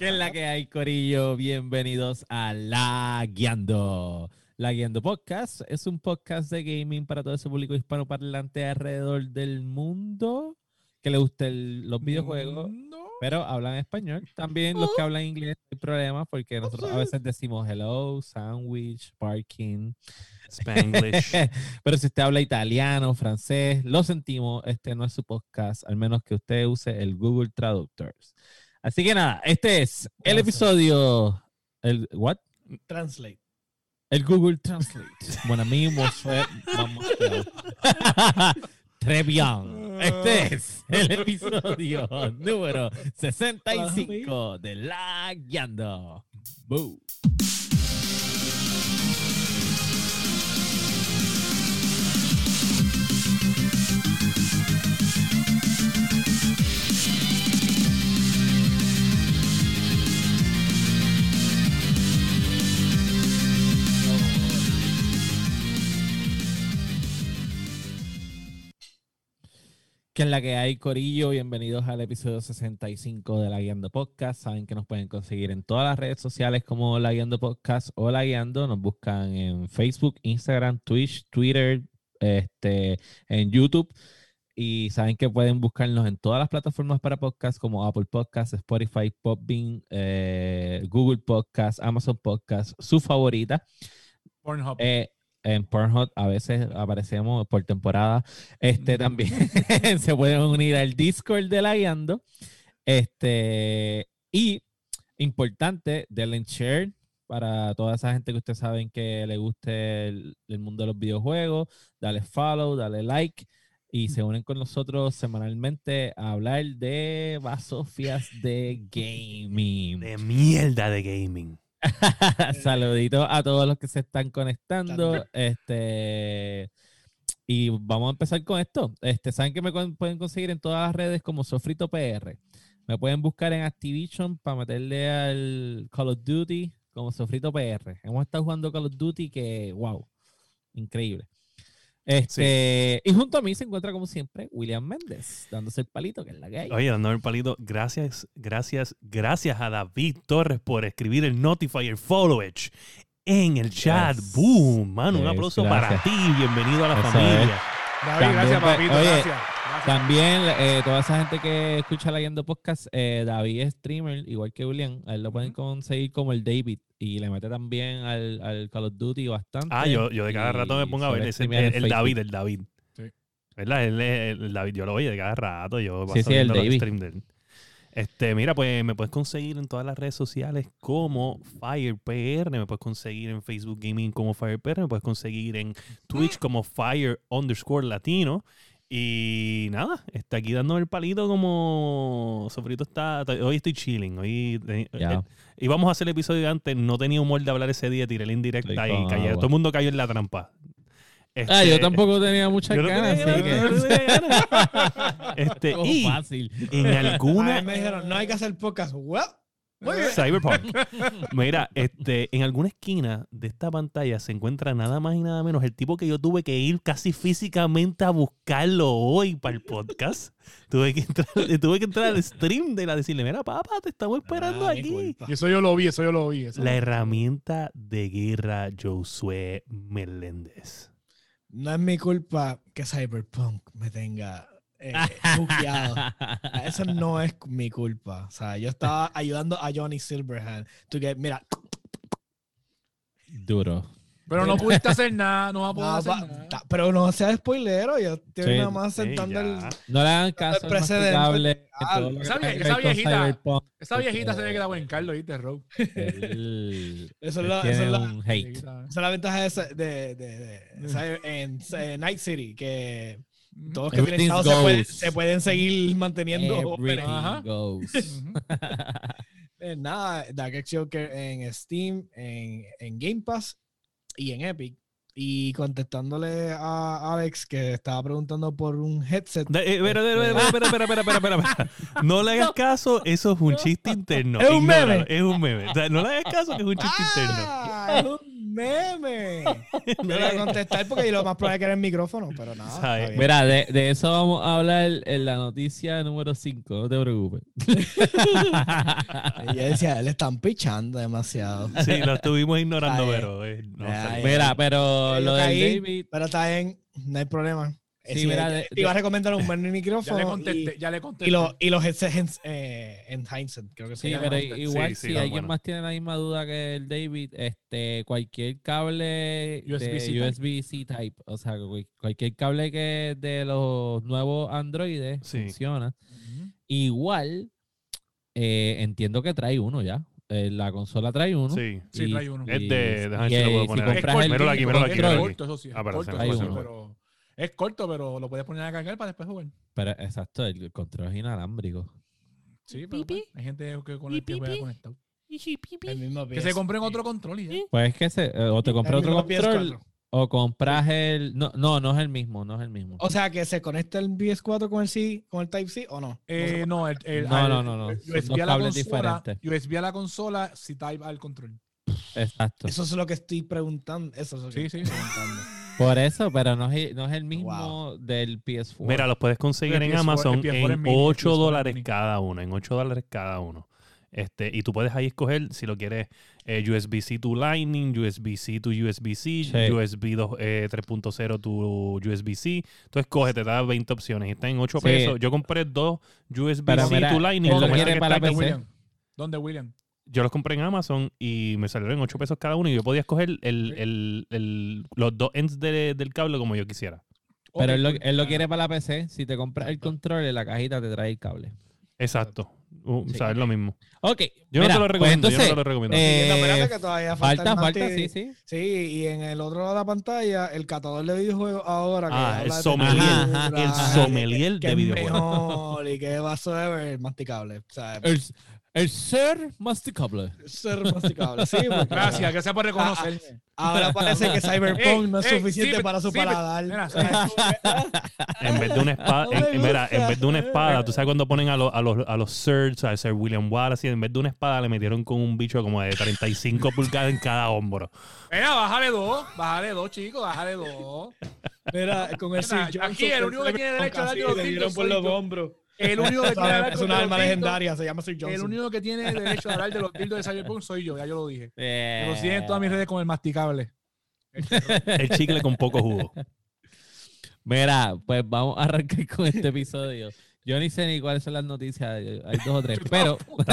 ¿Qué es la que hay, Corillo? Bienvenidos a La Guiando. La Guiando Podcast es un podcast de gaming para todo ese público hispanoparlante alrededor del mundo que le gusten los videojuegos, pero hablan español. También los que hablan inglés, no hay problema porque nosotros a veces decimos hello, sandwich, parking. Spanglish. pero si usted habla italiano, francés, lo sentimos, este no es su podcast, al menos que usted use el Google Traductor. Así que nada, este es el episodio. El, ¿What? Translate. El Google Translate. Bueno, a mí vamos. Este es el episodio número 65 de La Guiando. Boo. ¿Qué es la que hay, Corillo? Bienvenidos al episodio 65 de La Guiando Podcast. Saben que nos pueden conseguir en todas las redes sociales como La Guiando Podcast o La Guiando. Nos buscan en Facebook, Instagram, Twitch, Twitter, este, en YouTube. Y saben que pueden buscarnos en todas las plataformas para podcast como Apple Podcasts, Spotify, Podbean, eh, Google Podcasts, Amazon Podcasts, su favorita. Pornhub. Eh, en Pornhub a veces aparecemos por temporada. Este también se pueden unir al Discord de la guiando. Este, y importante, denle share para toda esa gente que ustedes saben que le guste el, mundo de los videojuegos. Dale follow, dale like y se unen con nosotros semanalmente a hablar de basofias de gaming. De mierda de gaming. Saluditos a todos los que se están conectando. Este. Y vamos a empezar con esto. Este, Saben que me pueden conseguir en todas las redes como Sofrito PR. Me pueden buscar en Activision para meterle al Call of Duty como Sofrito PR. Hemos estado jugando Call of Duty que, wow, increíble. Este, Y junto a mí se encuentra, como siempre, William Méndez, dándose el palito, que es la que hay. Oye, dándome el palito. Gracias, gracias, gracias a David Torres por escribir el Notifier Followage en el chat. Boom, mano, un aplauso para ti. Bienvenido a la familia. David, gracias, papito. gracias. También eh, toda esa gente que escucha leyendo podcast, eh, David es streamer, igual que William. A él lo pueden conseguir como el David y le mete también al, al Call of Duty bastante. Ah, yo, yo de cada rato me pongo a ver ese, el, David, el David. Sí. ¿Verdad? El, el, David, yo lo oye de cada rato. Yo sí, sí, el David. Stream de él. Este, mira, pues me puedes conseguir en todas las redes sociales como FirePR, me puedes conseguir en Facebook Gaming como FirePR, me puedes conseguir en Twitch como Fire underscore Latino. Y nada, está aquí dando el palito como Sofrito está. Hoy estoy chilling. Hoy eh, eh, íbamos a hacer el episodio antes, no tenía humor de hablar ese día, tiré la indirecta y cayó. Todo el mundo cayó en la trampa. ah, yo este, tampoco tenía muchas ganas, así que. este, y fácil. en alguna. me dijeron, no hay que hacer podcast. Cyberpunk. Mira, este, en alguna esquina de esta pantalla se encuentra nada más y nada menos el tipo que yo tuve que ir casi físicamente a buscarlo hoy para el podcast. tuve, que entrar, tuve que entrar al stream de la decirle, mira, papá, te estamos esperando ah, aquí. Y eso yo lo vi, eso yo lo vi. la herramienta de guerra Josué Meléndez. No es mi culpa que Cyberpunk me tenga eh, Eso no es mi culpa. O sea, yo estaba ayudando a Johnny Silverhand. To get, mira. Duro. Pero no pudiste hacer nada, no va a poder hacer nada. Pero no sea spoilero, yo estoy nada más sentando el. No le hagan caso al precedente. Esa, esa, viejita, esa viejita se ve que da buen Carlos, ¿viste, Rob? eso, es la, eso, es la, esa es la ventaja de, de, de, de en Night City, que todos que tienen se, se, pueden seguir manteniendo. Eh, nada, Dark Joker en Steam, en, en, Game Pass y en Epic. Y contestándole a Alex que estaba preguntando por un headset. espera, espera, espera, espera, espera, No le hagas caso, eso es un chiste interno. Es un meme. Es un meme. O sea, no le hagas caso que es un chiste interno. Es un meme. No voy a contestar porque lo más probable es que era el micrófono, pero nada. Mira, de, de eso vamos a hablar en la noticia número 5, no te preocupes. Yo decía, le están pichando demasiado. Sí, lo estuvimos ignorando, pero eh. Mira, pero Yo lo del caí, David, Pero está bien, no hay problema. Sí, Sí, mira, mira, de- te iba a recomendar un buen Ya le micrófono contesté, y, ya le contesté. y, los y los headsets en, eh, enhanced, creo que se Sí, llama. pero Sí, igual sí, si alguien más tiene la misma duda que el David, este, cualquier cable USB-C de type. USB-C type, o sea, cual- cualquier cable que de los nuevos Androides Sí. funciona. Igual, eh, entiendo que trae uno ya. Eh, la consola trae uno. Sí. Sí, y- trae uno. Es de- déjame si lo puedo poner si compras corto, el míralo aquí, míralo aquí, es corto, eso sí. Ah, pero corto, eso pero es corto, pero lo puedes poner a cargar para después jugar. Pero exacto, el control es inalámbrico. Sí, pero pues, hay gente que con el que juega conectado. El mismo Que se compren otro control y ya. Pues es que se, eh, o te compras El otro control PS4. O compras el. No, no, no es el mismo, no es el mismo. O sea, que se conecta el PS4 con el C, con el Type-C o no. Eh, no, el, el- No, no, no, no. Son USB dos a la cables consola, diferentes. USB a la consola, si type al control. Exacto. Eso es lo que estoy preguntando. Eso es lo que Sí, estoy sí. preguntando. Por eso, pero no es, no es el mismo Wow. del PS4. Mira, los puedes conseguir en PS4 Amazon el PS4 es en mini, el 8 PS4 es dólares cada uno, en 8 dólares cada uno. Este, y tú puedes ahí escoger si lo quieres eh, USB-C to Lightning, USB-C to USB-C, Sí. USB 2, eh, 3.0 to USB-C. Tú escoges, te da 20 opciones y está en 8 Sí. pesos. Yo compré dos USB-C to Lightning. lo quiere para. PC. William? ¿Dónde, William? Yo los compré en Amazon y me salieron en 8 pesos cada uno y yo podía escoger el, el- el- los dos ends de- del cable como yo quisiera. Pero él lo, él lo quiere para la PC. Si te compras el control, en la cajita te trae el cable. Exacto. Uh, Sí. O sea, es lo mismo. Ok. Yo mira, no te lo pues recomiendo. yo entonces, no te lo recomiendo. eh, No, espérate que todavía falta, falta, el falta, sí, sí. Sí, y en el otro lado de la pantalla, el catador de videojuegos ahora. Que Ah, el de sommelier. Ajá, textura, el ajá. sommelier que de es videojuegos. mejor y que va a ver masticable. O sea, El, el ser masticable. ser masticable. Sí, porque- Gracias, gracias por reconocerme. Ahora parece que Cyberpunk Ey, no es ey, suficiente sí, para su sí, paladar. mira, ah, En vez de una espada, No en, mira, en vez de una espada, tú sabes cuando ponen a, los a los a los Sirs, a Sir William Wallace, y en vez de una espada le metieron con un bicho como de 35 pulgadas en cada hombro. Mira, bájale dos, bájale dos, chicos, bájale dos. Mira, con el Mira, Sir aquí el único que tiene derecho a darle los le dieron por los hombros. El único que tiene Es derecho una a arma legendaria, se llama Sir Johnson. El único que tiene derecho a hablar de los tildos de Cyberpunk soy yo, ya yo lo dije. Me lo siguen en todas mis redes con el masticable. El chicle con poco jugo. Mira, pues vamos a arrancar con este episodio. Yo ni sé ni cuáles son las noticias, hay dos o tres, pero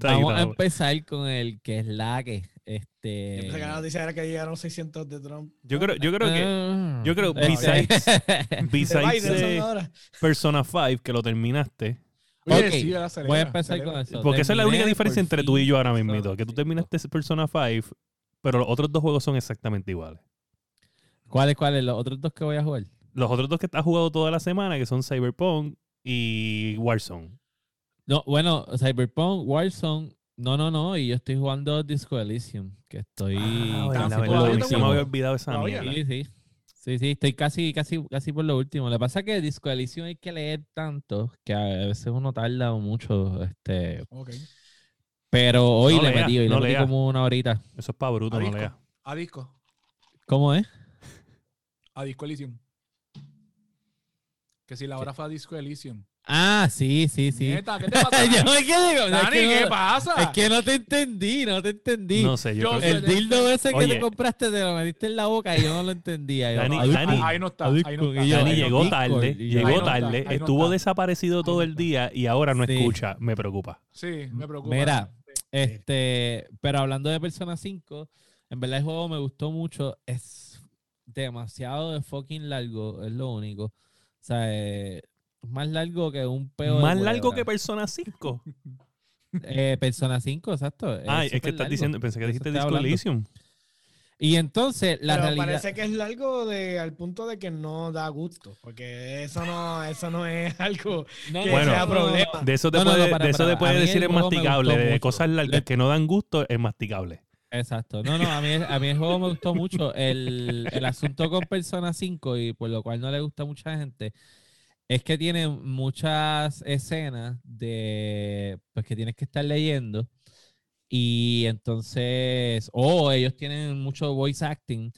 vamos a empezar con el que es la que. Yo Este. pensé que la noticia era que llegaron 600 de Trump. Yo creo, yo creo que Ah, yo creo, este- besides- De besides eh. Persona 5, que lo terminaste, Oye, Ok, sí, acelera, Voy a empezar acelera. con eso. porque esa es la única diferencia entre tú y yo ahora mismo, que tú 5. terminaste Persona 5, pero los otros dos juegos son exactamente iguales. ¿Cuáles, cuáles? Los otros dos que voy a jugar. Los otros dos que has jugado toda la semana, que son Cyberpunk y Warzone. No, bueno, Cyberpunk, Warzone. No, no, no. Y yo estoy jugando Disco Elysium. Que estoy. Ah, casi sí, por lo se me último. había olvidado esa mierda. Sí, sí. Sí, sí, estoy casi, casi, casi por lo último. Lo que pasa es que Disco Elysium hay que leer tanto que a veces uno tarda mucho. Este, Ok. pero hoy No le lea, metí, hoy no le metí lea. como una horita. Eso es para bruto, A no disco. leas. A disco. ¿Cómo es? A Disco Elysium. Que si la hora fue a Disco Elysium. Ah, sí, sí, sí. Neta, ¿qué te pasa? Yo me quedé con- es Dani, que ¿qué no- pasa? Es que no te entendí, no te entendí. No sé, yo, Yo creo que- el dildo ese que Oye. te compraste te lo metiste en la boca y yo no lo entendía. Yo, Dani- ahí no está. Ahí no Dani ahí no llegó está. Tarde, llegó Ahí no está, tarde, ahí no estuvo está. desaparecido todo el día y ahora no Sí. escucha. Me preocupa. Sí, me preocupa. Mira. Este, pero hablando de Persona 5, en verdad el juego me gustó mucho. Es demasiado de fucking largo, es lo único. O sea, eh, más largo que un peo de Más largo que Persona 5. Eh, Persona 5, exacto. Ah, es que estás largo. diciendo, pensé que dijiste Disco. Elysium. Y entonces, la Pero realidad. parece que es largo de, al punto de que no da gusto. Porque eso no, eso no es algo No, que no, Bueno, sea problema. De eso te No, no, no, puede, para, de eso para. te puede decir es masticable. De mucho. cosas largas que no dan gusto es masticable. Exacto. No, no, a mí, a mí el juego me gustó mucho. El, el asunto con Persona 5 y por lo cual no le gusta a mucha gente es que tiene muchas escenas de pues que tienes que estar leyendo Y entonces, o ellos tienen mucho voice acting,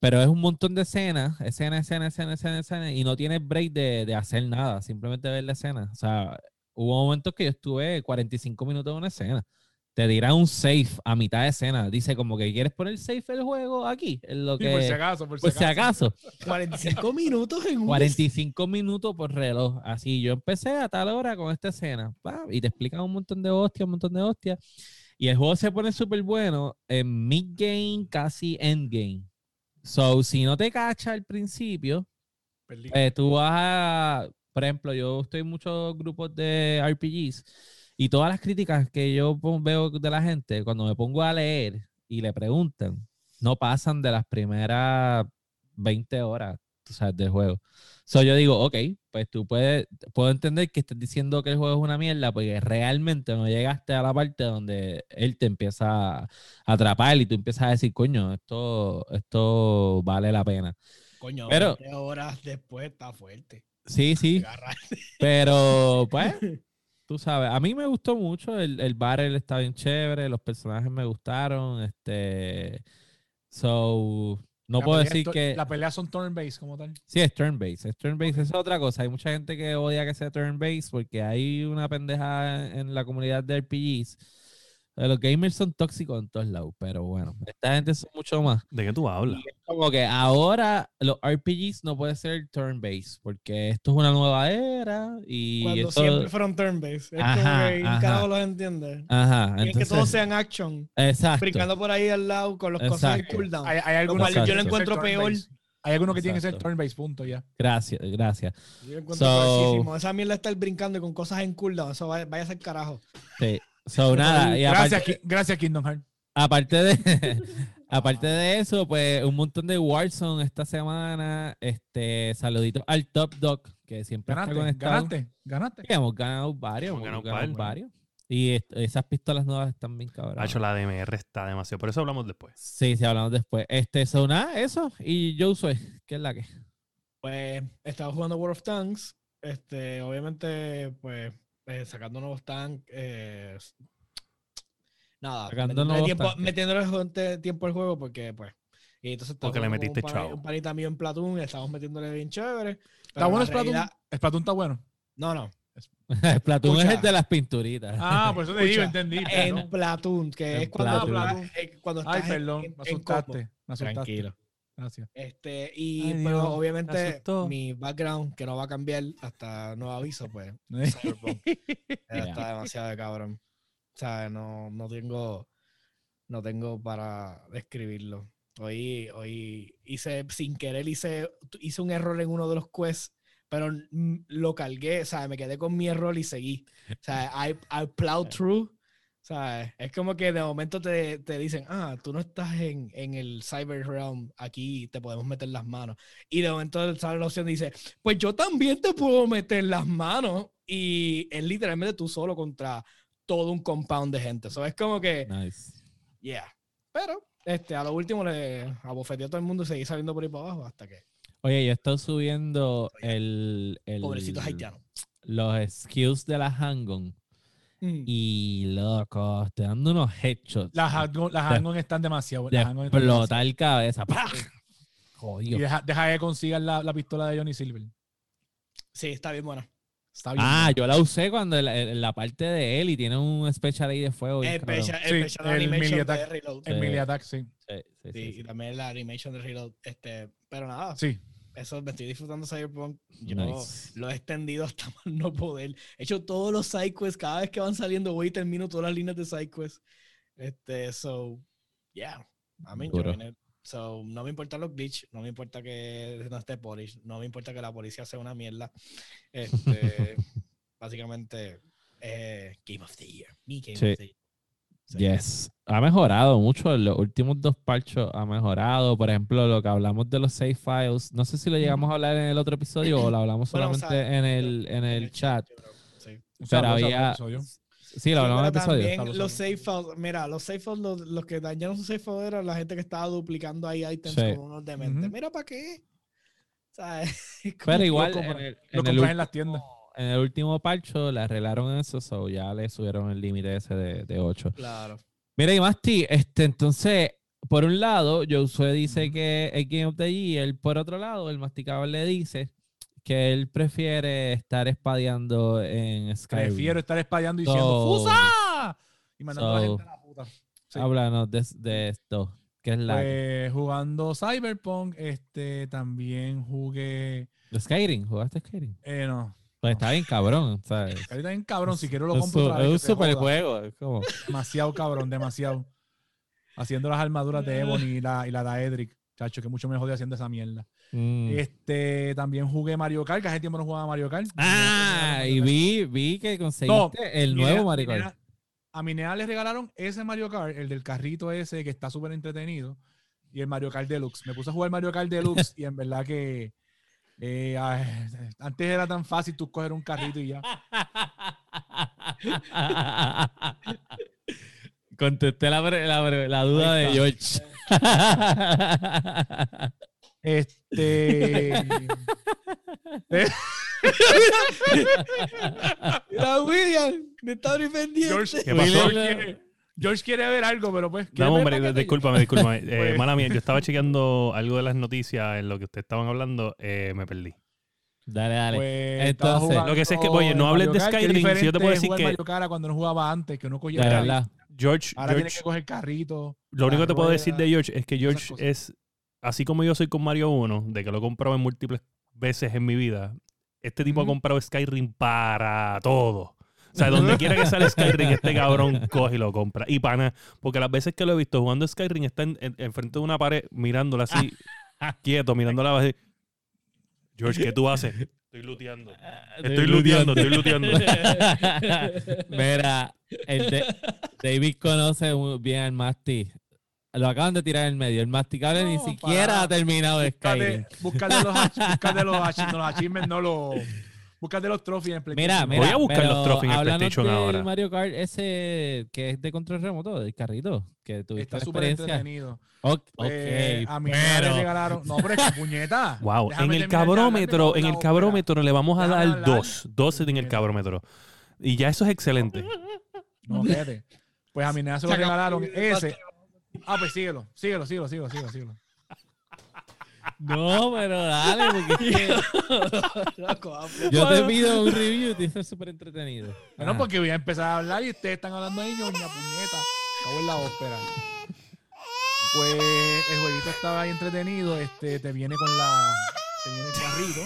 pero es un montón de escenas, escena, escena, escena, escena, escena, y no tienes break de, de hacer nada, simplemente ver la escena. O sea, hubo momentos que yo estuve 45 minutos en una escena. Te dirá un safe a mitad de escena. Dice como que quieres poner safe el juego aquí. En lo Sí, que, por si acaso, por si por si acaso. acaso. 45 minutos en un 45 minutos por reloj. Así, yo empecé a tal hora con esta escena. y te explican un montón de hostias, un montón de hostias. Y el juego se pone súper bueno en mid-game, casi endgame. So, si no te cacha al principio, eh, tú vas a, por ejemplo, yo estoy en muchos grupos de RPGs y todas las críticas que yo veo de la gente, cuando me pongo a leer y le preguntan, no pasan de las primeras 20 horas tú sabes, del juego. So yo digo, ok, pues tú puedes, puedo entender que estés diciendo que el juego es una mierda porque realmente no llegaste a la parte donde él te empieza a atrapar y tú empiezas a decir, coño, esto, esto vale la pena. Coño, Pero- 20 horas después está fuerte. Sí, sí, pero pues, tú sabes, a mí me gustó mucho, el, el battle está bien chévere, los personajes me gustaron, este, so, no La puedo es decir que... La pelea son turn-based como tal. Sí, es turn-based. Es turn-based es otra cosa. Hay mucha gente que odia que sea turn-based porque hay una pendeja en la comunidad de RPGs. Los gamers son tóxicos en todos lados, pero bueno, esta gente son mucho más. ¿De qué tú hablas? Y es como que ahora los RPGs no pueden ser turn-based porque esto es una nueva era y Cuando esto- siempre fueron turn-based. Es Ajá, como que un ajá. carajo los entiende. Ajá, Quieren que entonces, todos sean action. exacto. Brincando por ahí al lado con los cosas de Exacto. cooldown. Hay, hay algunos que yo lo que encuentro peor. Hay algunos que tienen que ser Exacto. turn-based, punto, ya. Gracias, gracias. Yo lo encuentro So-. Esa mierda estar brincando y con cosas en cooldown. Eso vaya, vaya a ser carajo. Sí. So, nada, y Gracias, aparte, gracias, Kingdom Hearts. aparte de aparte de eso, pues un montón de Warzone esta semana. Este, saluditos al Top Dog, que siempre está Ganaste, conectado. ganaste, ganaste. Sí, hemos ganado varios, Hemos hemos ganado ganado un par. varios. Y esas pistolas nuevas están bien cabras. Hacho, la DMR está demasiado. Por eso hablamos después. Sí, sí, hablamos después. Este, so, nada, eso. Y yo soy, ¿qué es la que? Pues estaba jugando World of Tanks. Este, obviamente, pues, eh, sacando nuevos tanks. eh, nada, Sacando metiéndole nuevos tiempo, tanques. metiéndole gente- tiempo al juego porque, pues. Y entonces Porque le metiste un, chavo. un panita mío en Platoon y estábamos metiéndole bien chévere. ¿Está bueno la Splatoon? realidad- Splatoon está bueno. No, no. Platoon es Escucha. el de las pinturitas. Ah, por eso te digo, entendí. En. Platoon, que En es cuando, Platoon. eh, cuando estás Ay, perdón, en-. Me asustaste. Tranquilo. Gracias. Este, y Ay, pero Dios, me obviamente mi background, que no va a cambiar hasta nuevo aviso, pues Cyberpunk. Ya. Está demasiado de cabrón. O sea, no, no tengo no tengo para describirlo. Hoy, hoy hice, sin querer, hice, hice un error en uno de los quests, pero lo cargué, o sea, me quedé con mi error y seguí. O sea, I, I plowed through. Sea, es como que de momento te, te dicen, ah, tú no estás en, en el Cyber Realm, aquí te podemos meter las manos. Y de momento sale la opción y dice, pues yo también te puedo meter las manos. Y es literalmente tú solo contra todo un compound de gente. Eso es como que, Nice. yeah. Pero, este, a lo último le abofeteó a todo el mundo y seguí saliendo por ahí para abajo hasta que, Oye, yo he estado subiendo el, el pobrecitos haitianos. los skills de la Hang-On Mm. y loco, estoy dando unos headshots. Las De- Hang-On están demasiado. de Las demasiado. explotar cabeza. ¡Pah! Y Jodido. deja, deja que consigan la, la pistola de Johnny Silver. Sí, está bien buena. Está bien. Ah, buena. yo la usé cuando en la, en la parte de él y tiene un special ahí de fuego. cabrón. Special, Sí, special el animation de attack. Reload. Sí. Melee Attack, sí. Sí, sí, sí, Sí, sí. y también la animation de Reload. Este, pero nada, Sí. Eso me estoy disfrutando Cyberpunk. Yo Nice. lo he extendido hasta más no poder. He hecho todos los sidequests. Cada vez que van saliendo, voy y termino todas las líneas de sidequests. Este, so, yeah, I'm enjoying it. So, no me importan los glitch, no me importa que no esté polish, no me importa que la policía sea una mierda. Este, básicamente, eh, Game of the Year. Mi Game Sí. of the Year. Yes. Ha mejorado mucho. En los últimos dos parchos ha mejorado. Por ejemplo, lo que hablamos de los save files. No sé si lo llegamos a hablar en el otro episodio o lo hablamos Bueno, o solamente sea, en el, en en el chat. sí. O sea, Pero había- episodio. Sí, lo hablamos en el episodio. también los save hablando. files, mira, los save files, los, los que dañaron sus save files eran la gente que estaba duplicando ahí items Sí. como unos dementes. Ujú. Mira, ¿para qué? O sea, Pero igual, compras- en el, Lo en el en las tiendas. En el último parcho le arreglaron eso, so ya le subieron el límite ese de, de 8. Claro. Mira, y Masti, este, entonces, por un lado, Josué dice que es Game of the Year, por otro lado, el masticable le dice que él prefiere estar espadeando en Skyrim. Prefiero estar espadeando diciendo So- ¡Fusa! Y mandando a la so- gente a la puta. Sí. Háblanos de, de esto, que es la Pues jugando Cyberpunk, este también jugué. de Skyrim. ¿Jugaste Skyrim? Eh, no. Pues está bien cabrón, ¿sabes? Ahorita bien cabrón, si quiero lo compro otra vez, es un super juego. Es como, Demasiado cabrón, demasiado. Haciendo las armaduras de Ebony y la, y la Daedric. Chacho, que mucho me jodí haciendo esa mierda. mm. Este, también jugué Mario Kart, que hace tiempo no jugaba Mario Kart. Ah, y vi, vi que conseguiste el nuevo Mario Kart. nena- A mi nena le regalaron ese Mario Kart, el del carrito ese que está súper entretenido, y el Mario Kart Deluxe. Me puse a jugar Mario Kart Deluxe y en verdad que eh, ay, antes era tan fácil tú coger un carrito y ya. Contesté la, pre- la, la duda de George. Este. Mira, William, me está pendiente. George, ¿Qué pasó? George quiere, George quiere ver algo, pero pues. ¿quieres No, hombre, discúlpame, discúlpame. Eh, Pues- mala mía, yo estaba chequeando algo de las noticias en lo que ustedes estaban hablando, eh, me perdí. Dale, dale. Pues, Entonces- Lo que sé es que, oye, no Mario hables de Skyrim, si yo te puedo decir que- Mario Kart a cuando no jugaba antes, que uno cogía. George, Ahora tiene George que coger carrito. lo único que te puedo decir de George es que George es, así como yo soy con Mario 1, de que lo he comprado en múltiples veces en mi vida, este tipo ha comprado Skyrim para todo. O sea, donde quiera que sale Skyrim, este cabrón coge y lo compra. Y pana, porque las veces que lo he visto jugando Skyrim está en, en- enfrente de una pared mirándola así, quieto, mirándola así. George, ¿qué tú haces? Estoy luteando. Estoy luteando, estoy luteando. Mira, el de- David conoce muy bien al Masti. Lo acaban de tirar en medio. El masticable ni No, siquiera para. ha terminado Skyrim. Búscate, búscate los, búscate los, los achievements, no los. Búscate los trophies en Mira, PlayStation. mira. Voy a buscar los trophies en PlayStation del ahora. Mario Kart ese que es de control remoto, del carrito, que tuviste Está la súper experiencia. entretenido. Ok, Eh, ok, a le pero- regalaron. No, pero es que puñeta. Wow, Déjame en el cabrómetro, en el cabrómetro le vamos a dar dos, dos en el cabrómetro. Y ya eso es excelente. No, espérate. Pues a mi nena se lo regalaron ese. Ah, pues síguelo, síguelo, síguelo, síguelo, síguelo. síguelo. No, pero dale, porque yo te pido un review y te dice súper entretenido. Bueno, Ah. porque voy a empezar a hablar y ustedes están hablando ahí, ñoña puñeta. Acabo en la ópera. Pues el jueguito estaba ahí entretenido. Este, te viene con la. Te viene el carrito.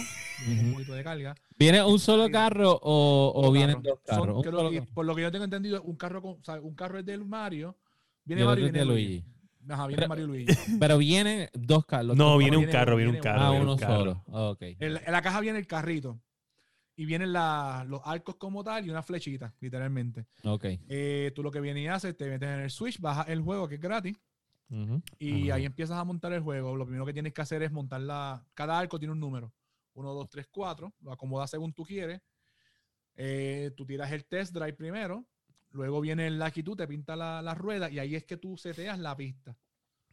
viene Un poquito de carga. ¿Viene un solo carro o, vienen dos carros? Son- Un creo solo que- carro. por lo que yo tengo entendido, un carro, con, o sea, un carro es del Mario. Y Viene el Mario y es viene de Luigi. Luigi. Ajá, viene Pero- Mario Luigi. Pero vienen dos carros. No, viene un carro, viene un carro. Ah, uno carro. solo. Ok. En, en la caja viene el carrito. Y vienen la- los arcos como tal y una flechita, literalmente. Ok. Eh, tú lo que vienes y haces, te metes en el Switch, bajas el juego que es gratis. Y ahí empiezas a montar el juego. Lo primero que tienes que hacer es montar la. Cada arco tiene un número. 1, 2, 3, 4. Lo acomodas según tú quieres. Eh, tú tiras el test drive primero. Luego viene el 2, te pinta la, la rueda. Y ahí es que tú seteas la pista.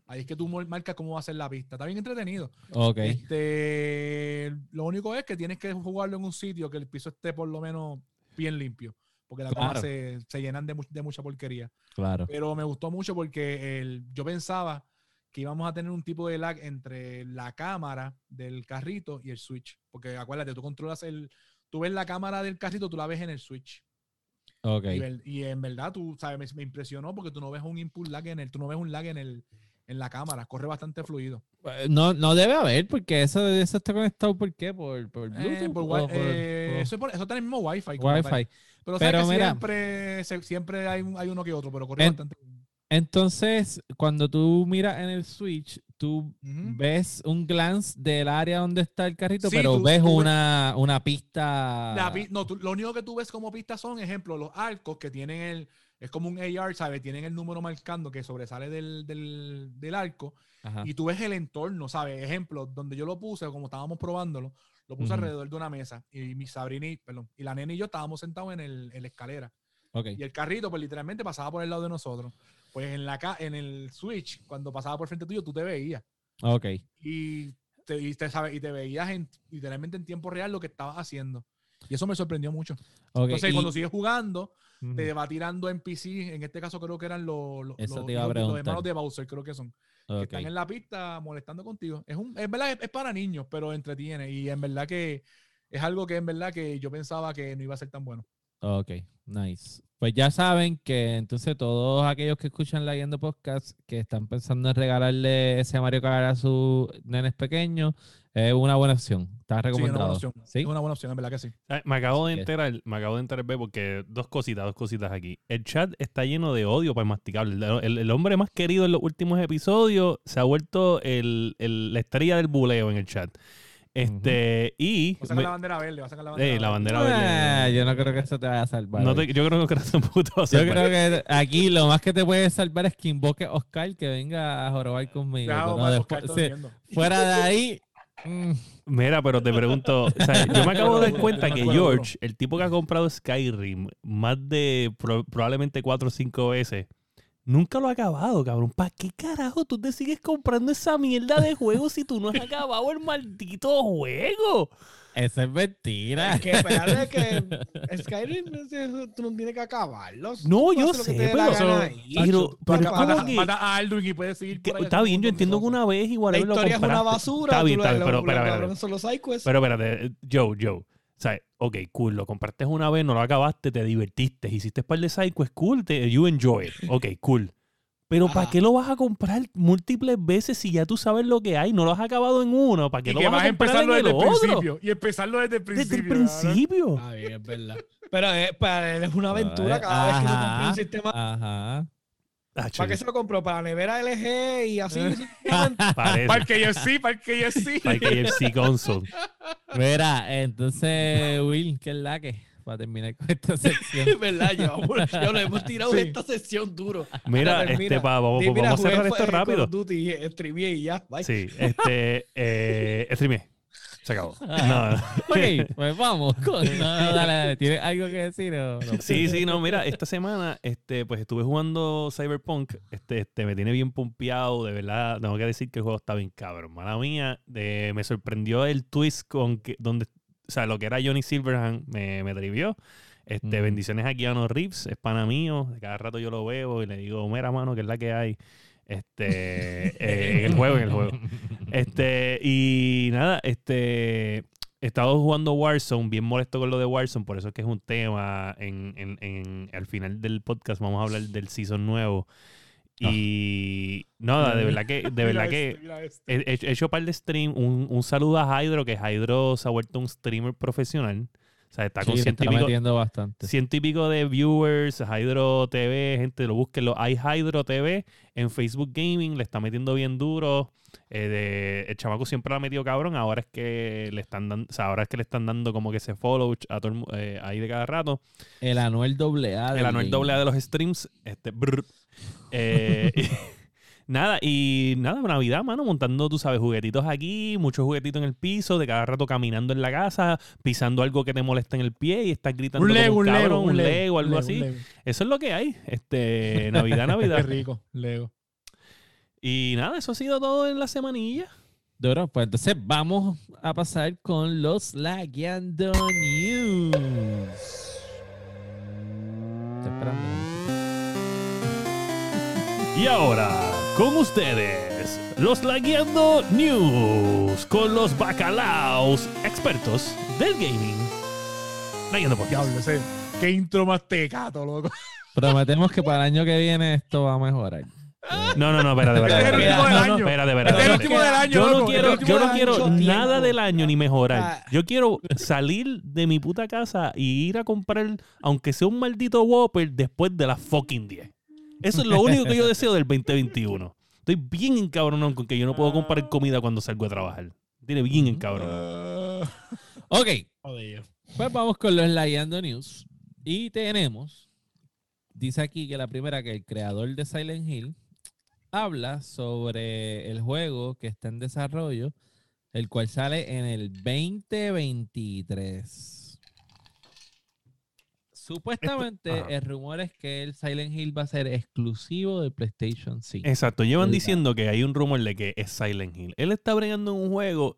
Ahí es que tú marcas cómo va a ser la pista. Está bien entretenido. Ok. Este, lo único es que tienes que jugarlo en un sitio que el piso esté por lo menos bien limpio. Porque las Claro. se, se llenan de, de mucha porquería. Claro. Pero me gustó mucho porque el, yo pensaba que íbamos a tener un tipo de lag entre la cámara del carrito y el switch. Porque acuérdate, tú controlas el. Tú ves la cámara del carrito, tú la ves en el switch. Ok. Y, en verdad, tú sabes, me, me impresionó porque tú no ves un input lag en el, tú no ves un lag en el en la cámara, corre bastante fluido. Eh, No, no debe haber, porque eso, eso está conectado, ¿por qué? Por, por Eh, Bluetooth. por o eh, por eso, es por- eso está en el mismo Wi-Fi. Pero, mira. siempre, siempre hay, un- hay uno que otro, pero corre En- bastante. Entonces, cuando tú miras en el Switch, tú ves un glance del área donde está el carrito, Sí, pero tú- ves tú una, una pista. La no, tú- lo único que tú ves como pistas son, ejemplo, los arcos que tienen el. Es como un AR, ¿sabes? Tienen el número marcando que sobresale del, del, del arco. Ajá. Y tú ves el entorno, ¿sabes? Ejemplo, donde yo lo puse, como estábamos probándolo, lo puse alrededor de una mesa. Y mi Sabrina y, perdón, y la nena y yo estábamos sentados en, el, en la escalera. Ok. Y el carrito, pues literalmente pasaba por el lado de nosotros. Pues en, la, ca- en el Switch, cuando pasaba por frente tuyo, tú te veías. Ok. Y te, y te, y te veías en, literalmente en tiempo real lo que estabas haciendo. Y eso me sorprendió mucho. ok. Entonces, Y- cuando sigues jugando, te va tirando NPC. En este caso creo que eran los, los, hermanos de Bowser, creo que son. Que están en la pista molestando contigo. Es, un, es verdad, es, es para niños, pero entretiene. Y en verdad que es algo que en verdad que yo pensaba que no iba a ser tan bueno. Ok, nice. Pues ya saben que entonces todos aquellos que escuchan Leyendo Podcast que están pensando en regalarle ese Mario Kart a sus nenes pequeños, es una buena opción. Está Sí, es una buena recomendado. opción. ¿Sí? Es una buena opción, en verdad que sí. Ah, Me acabo de enterar, me acabo de enterar, porque dos cositas, dos cositas aquí. El chat está lleno de odio para el masticable. El, el- el hombre más querido en los últimos episodios se ha vuelto el- el- la estrella del buleo en el chat. Este, y. Va a sacar me- la bandera verde, va a sacar la bandera Ey, la verde. bandera verde. Ah, yo no creo que eso te vaya a salvar. No hoy. te- yo creo que no puto va a Yo creo que aquí lo más que te puede salvar es que invoque a Oscar que venga a jorobar conmigo. No, después- fuera de ahí. mm, Mira, pero te pregunto, o sea, yo me acabo de dar cuenta que. George, el tipo que ha comprado Skyrim más de pro- probablemente cuatro o cinco veces, nunca lo ha acabado, cabrón. ¿Para qué carajo tú te sigues comprando esa mierda de juego si tú no has acabado el maldito juego? Eso es mentira. Es que espérate que Skyrim tú no tienes que acabarlos. No, Tú yo lo sé, pero- pero- Tú pero acá- ¿cómo mata, que- mata a Alduin y puedes seguir Que- por ahí está bien, yo entiendo que una vez igual La lo historia es una basura. Está bien, está lo- bien, lo- pero lo sidequests. Pero espérate, Joe, Joe. O sea, ok, cool, lo compraste una vez, no lo acabaste, te divertiste, hiciste un par de psychos, cool, te, you enjoy it. Ok, cool. Pero ¿para qué lo vas a comprar múltiples veces si ya tú sabes lo que hay? No lo has acabado en uno. ¿Para qué Y lo que vas, vas a empezarlo en el desde el otro? principio. Y empezarlo desde el Desde principio. el cabrón. principio. Está bien, es verdad. Pero es, para él es una aventura cada vez que tú compras un sistema. Ajá. Ah, ¿Para qué se lo compró? ¿Para la nevera LG y así? parece. Para el KFC, para el KFC. Para el KFC console. Mira, entonces, Will, ¿qué es la que? Para terminar con esta sección. Es verdad, yo lo hemos tirado de esta sesión duro. Mira, este, pa, vamos, mira, vamos a cerrar esto eh, rápido. Duty, eh, streameé y ya. Bye. Sí, este, eh, streamé. Se acabó. Ah. No, ok, pues vamos. no, no, dale, dale. ¿Tienes algo que decir? o no? Sí, sí, no, mira, esta semana, este, pues estuve jugando Cyberpunk, este, este, me tiene bien pompeado, de verdad, tengo que decir que el juego está bien cabrón, mala mía, de, me sorprendió el twist con que, donde, o sea, lo que era Johnny Silverhand me, me trivió, este, Mm. bendiciones a Keanu Reeves, es pana mío, de cada rato yo lo veo y le digo, mira, mano, que es la que hay, este, eh, en el juego, en el juego. Este, y nada, este. He estado jugando Warzone, bien molesto con lo de Warzone, por eso es que es un tema. En, en- en- al final del podcast vamos a hablar del season nuevo. Y nada, de verdad que, de verdad este, que mira este. he, he- he hecho par de stream. Un, un saludo a Hydro, que Hydro se ha vuelto un streamer profesional. O sea, está Sí, con ciento está y pico, bastante. ciento y pico de viewers, Hydro TV, gente, lo búsquenlo. Hay Hydro TV en Facebook Gaming, le está metiendo bien duro. Eh, de- el chamaco siempre lo ha metido cabrón, ahora es que le están dando, o sea, ahora es que le están dando como que ese follow a todo eh, ahí de cada rato. El Anuel AA. El anual doble A de los streams, este brr. Eh, nada, y nada, Navidad, mano, montando, tú sabes, juguetitos aquí, muchos juguetitos en el piso, de cada rato caminando en la casa, pisando algo que te molesta en el pie y estás gritando Un como Lego, un cabrón, Lego, un Lego, algo así. Lego. Eso es lo que hay. Este, Navidad, Qué Navidad. rico, Lego. y nada, eso ha sido todo en la semanilla. Duro, pues entonces vamos a pasar con los Lagueando News. Estoy esperando. Y ahora, con ustedes, los Lagueando News, con los bacalaos expertos del gaming. Lagueando Podcast. Diablo, ese. Qué intro más tecato, loco. Prometemos que para el año que viene esto va a mejorar. No, no, no, espérate, es el espérate. último del espérate. año. Espérate, espérate, es el espérate. último del año, Yo no quiero, Este es el yo no quiero nada tiempo. del año ni mejorar. Ah. Yo quiero salir de mi puta casa y ir a comprar, aunque sea un maldito Whopper, después de las fucking 10. Eso es lo único que yo deseo del 2021. Estoy bien encabronón con que yo no puedo comprar comida cuando salgo a trabajar. Tiene bien encabronón. Ah, Ok, pues vamos con los Lagueando News. Y tenemos, dice aquí que la primera, que el creador de Silent Hill habla sobre el juego que está en desarrollo, el cual sale en el 2023. Supuestamente Esto- el rumor es que el Silent Hill va a ser exclusivo de PlayStation 5. Exacto, llevan diciendo que hay un rumor de que es Silent Hill. Él está bregando en un juego,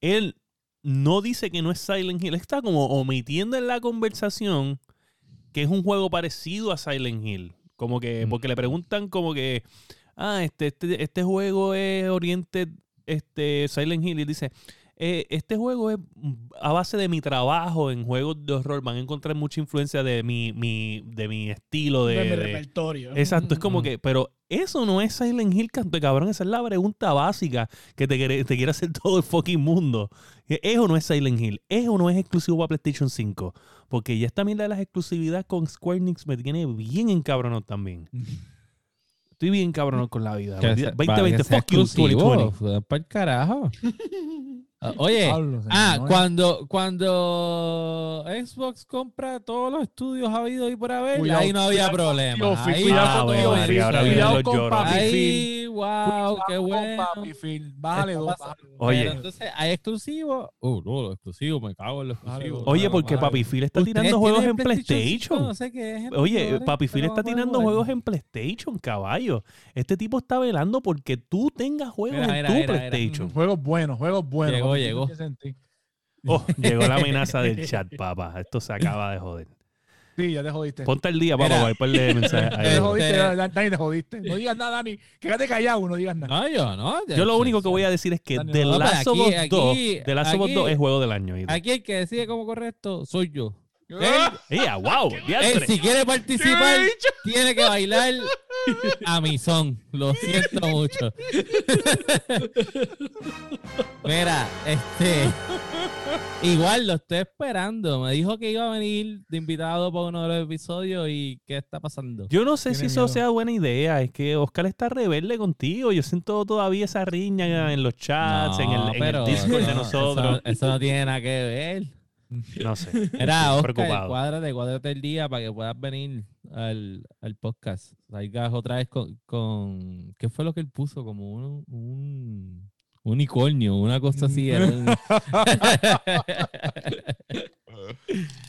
él no dice que no es Silent Hill, está como omitiendo en la conversación que es un juego parecido a Silent Hill. Como que, Mm. porque le preguntan como que, ah, este, este, este juego es Oriente, este, Silent Hill, y dice, "Eh, este juego es a base de mi trabajo en juegos de horror, van a encontrar mucha influencia de mi, mi, de mi estilo de... de mi de- repertorio. Exacto, es como Mm. que, pero eso no es Silent Hill, canto de cabrón, esa es la pregunta básica que te quiere, te quiere hacer todo el fucking mundo. Que Eso no es Silent Hill, eso no es exclusivo para PlayStation 5, porque ya esta mierda de las exclusividades con Square Enix me tiene bien encabronado también. Estoy bien cabronado con la vida. Que maldita- se- 2020, para que sea fuck you, 2020. exclusivo, para el carajo. Ah, Oye, Pablo, ah, cuando, cuando Xbox compra todos los estudios habido y por haber, Cuidado, ahí no había problema. Ahí, cuidado Ah, bueno, cuidado con. Papi Phil. Wow, qué bueno. Papi Phil. Bájale dos. Oye. Pero entonces hay exclusivos. Uh, no, los exclusivos, me cago en los exclusivos. Oye, porque. Papi Phil está tirando juegos en PlayStation. cinco, No sé qué es. Oye, Papi Phil está tirando juegos en PlayStation, caballo. Este tipo está velando porque tú tengas juegos en tu. PlayStation. Juegos buenos, juegos buenos. Llegó, Papi, ¿qué llegó. Oh, llegó la amenaza del chat, papá. Esto se acaba de joder. Sí, ya te jodiste. Ponte el día, papá, para hay par de mensajes. Te ahí. Este- jodiste, Dan- Dani, te jodiste. No digas nada, Dani. Quédate callado, no digas nada. No, yo no. Yo lo único que voy a decir es que Dani, The no, Last of Us aquí- 2, The Last of Us aquí- 2 es juego del año. Aquí el que decide como correcto soy yo. ¡Ah! ¡Ea, wow! Él, si quiere participar, tiene que bailar a mi son. Lo siento mucho. Mira, este. Igual lo estoy esperando. Me dijo que iba a venir de invitado para uno de los episodios y ¿qué está pasando? Yo no sé si eso sea buena idea. Es que Oscar está rebelde contigo. Yo siento todavía esa riña en los chats, en, el, en el pero Discord de no, nosotros. Eso, eso no tiene nada que ver. No sé. Era Oscar, preocupado. cuádrate, cuádrate el día para que puedas venir al, al podcast. Salgas otra vez con, con- ¿Qué fue lo que él puso? Como un, un unicornio, una cosa así. era un-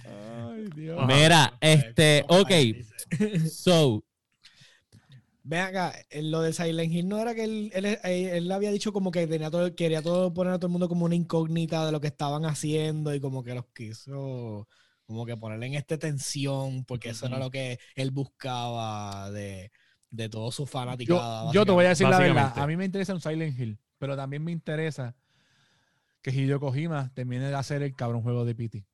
Ay, Dios. Mira, este, ok. So, Ven acá, lo de Silent Hill no era que él, él, él- él había dicho como que tenía todo, quería todo poner a todo el mundo como una incógnita de lo que estaban haciendo y como que los quiso como que ponerle en esta tensión porque eso era lo que él buscaba de, de todo su Yo, fanaticada. yo te voy a decir la verdad. A mí me interesa un Silent Hill, pero también me interesa que Hideo Kojima termine de hacer el cabrón juego de Pity.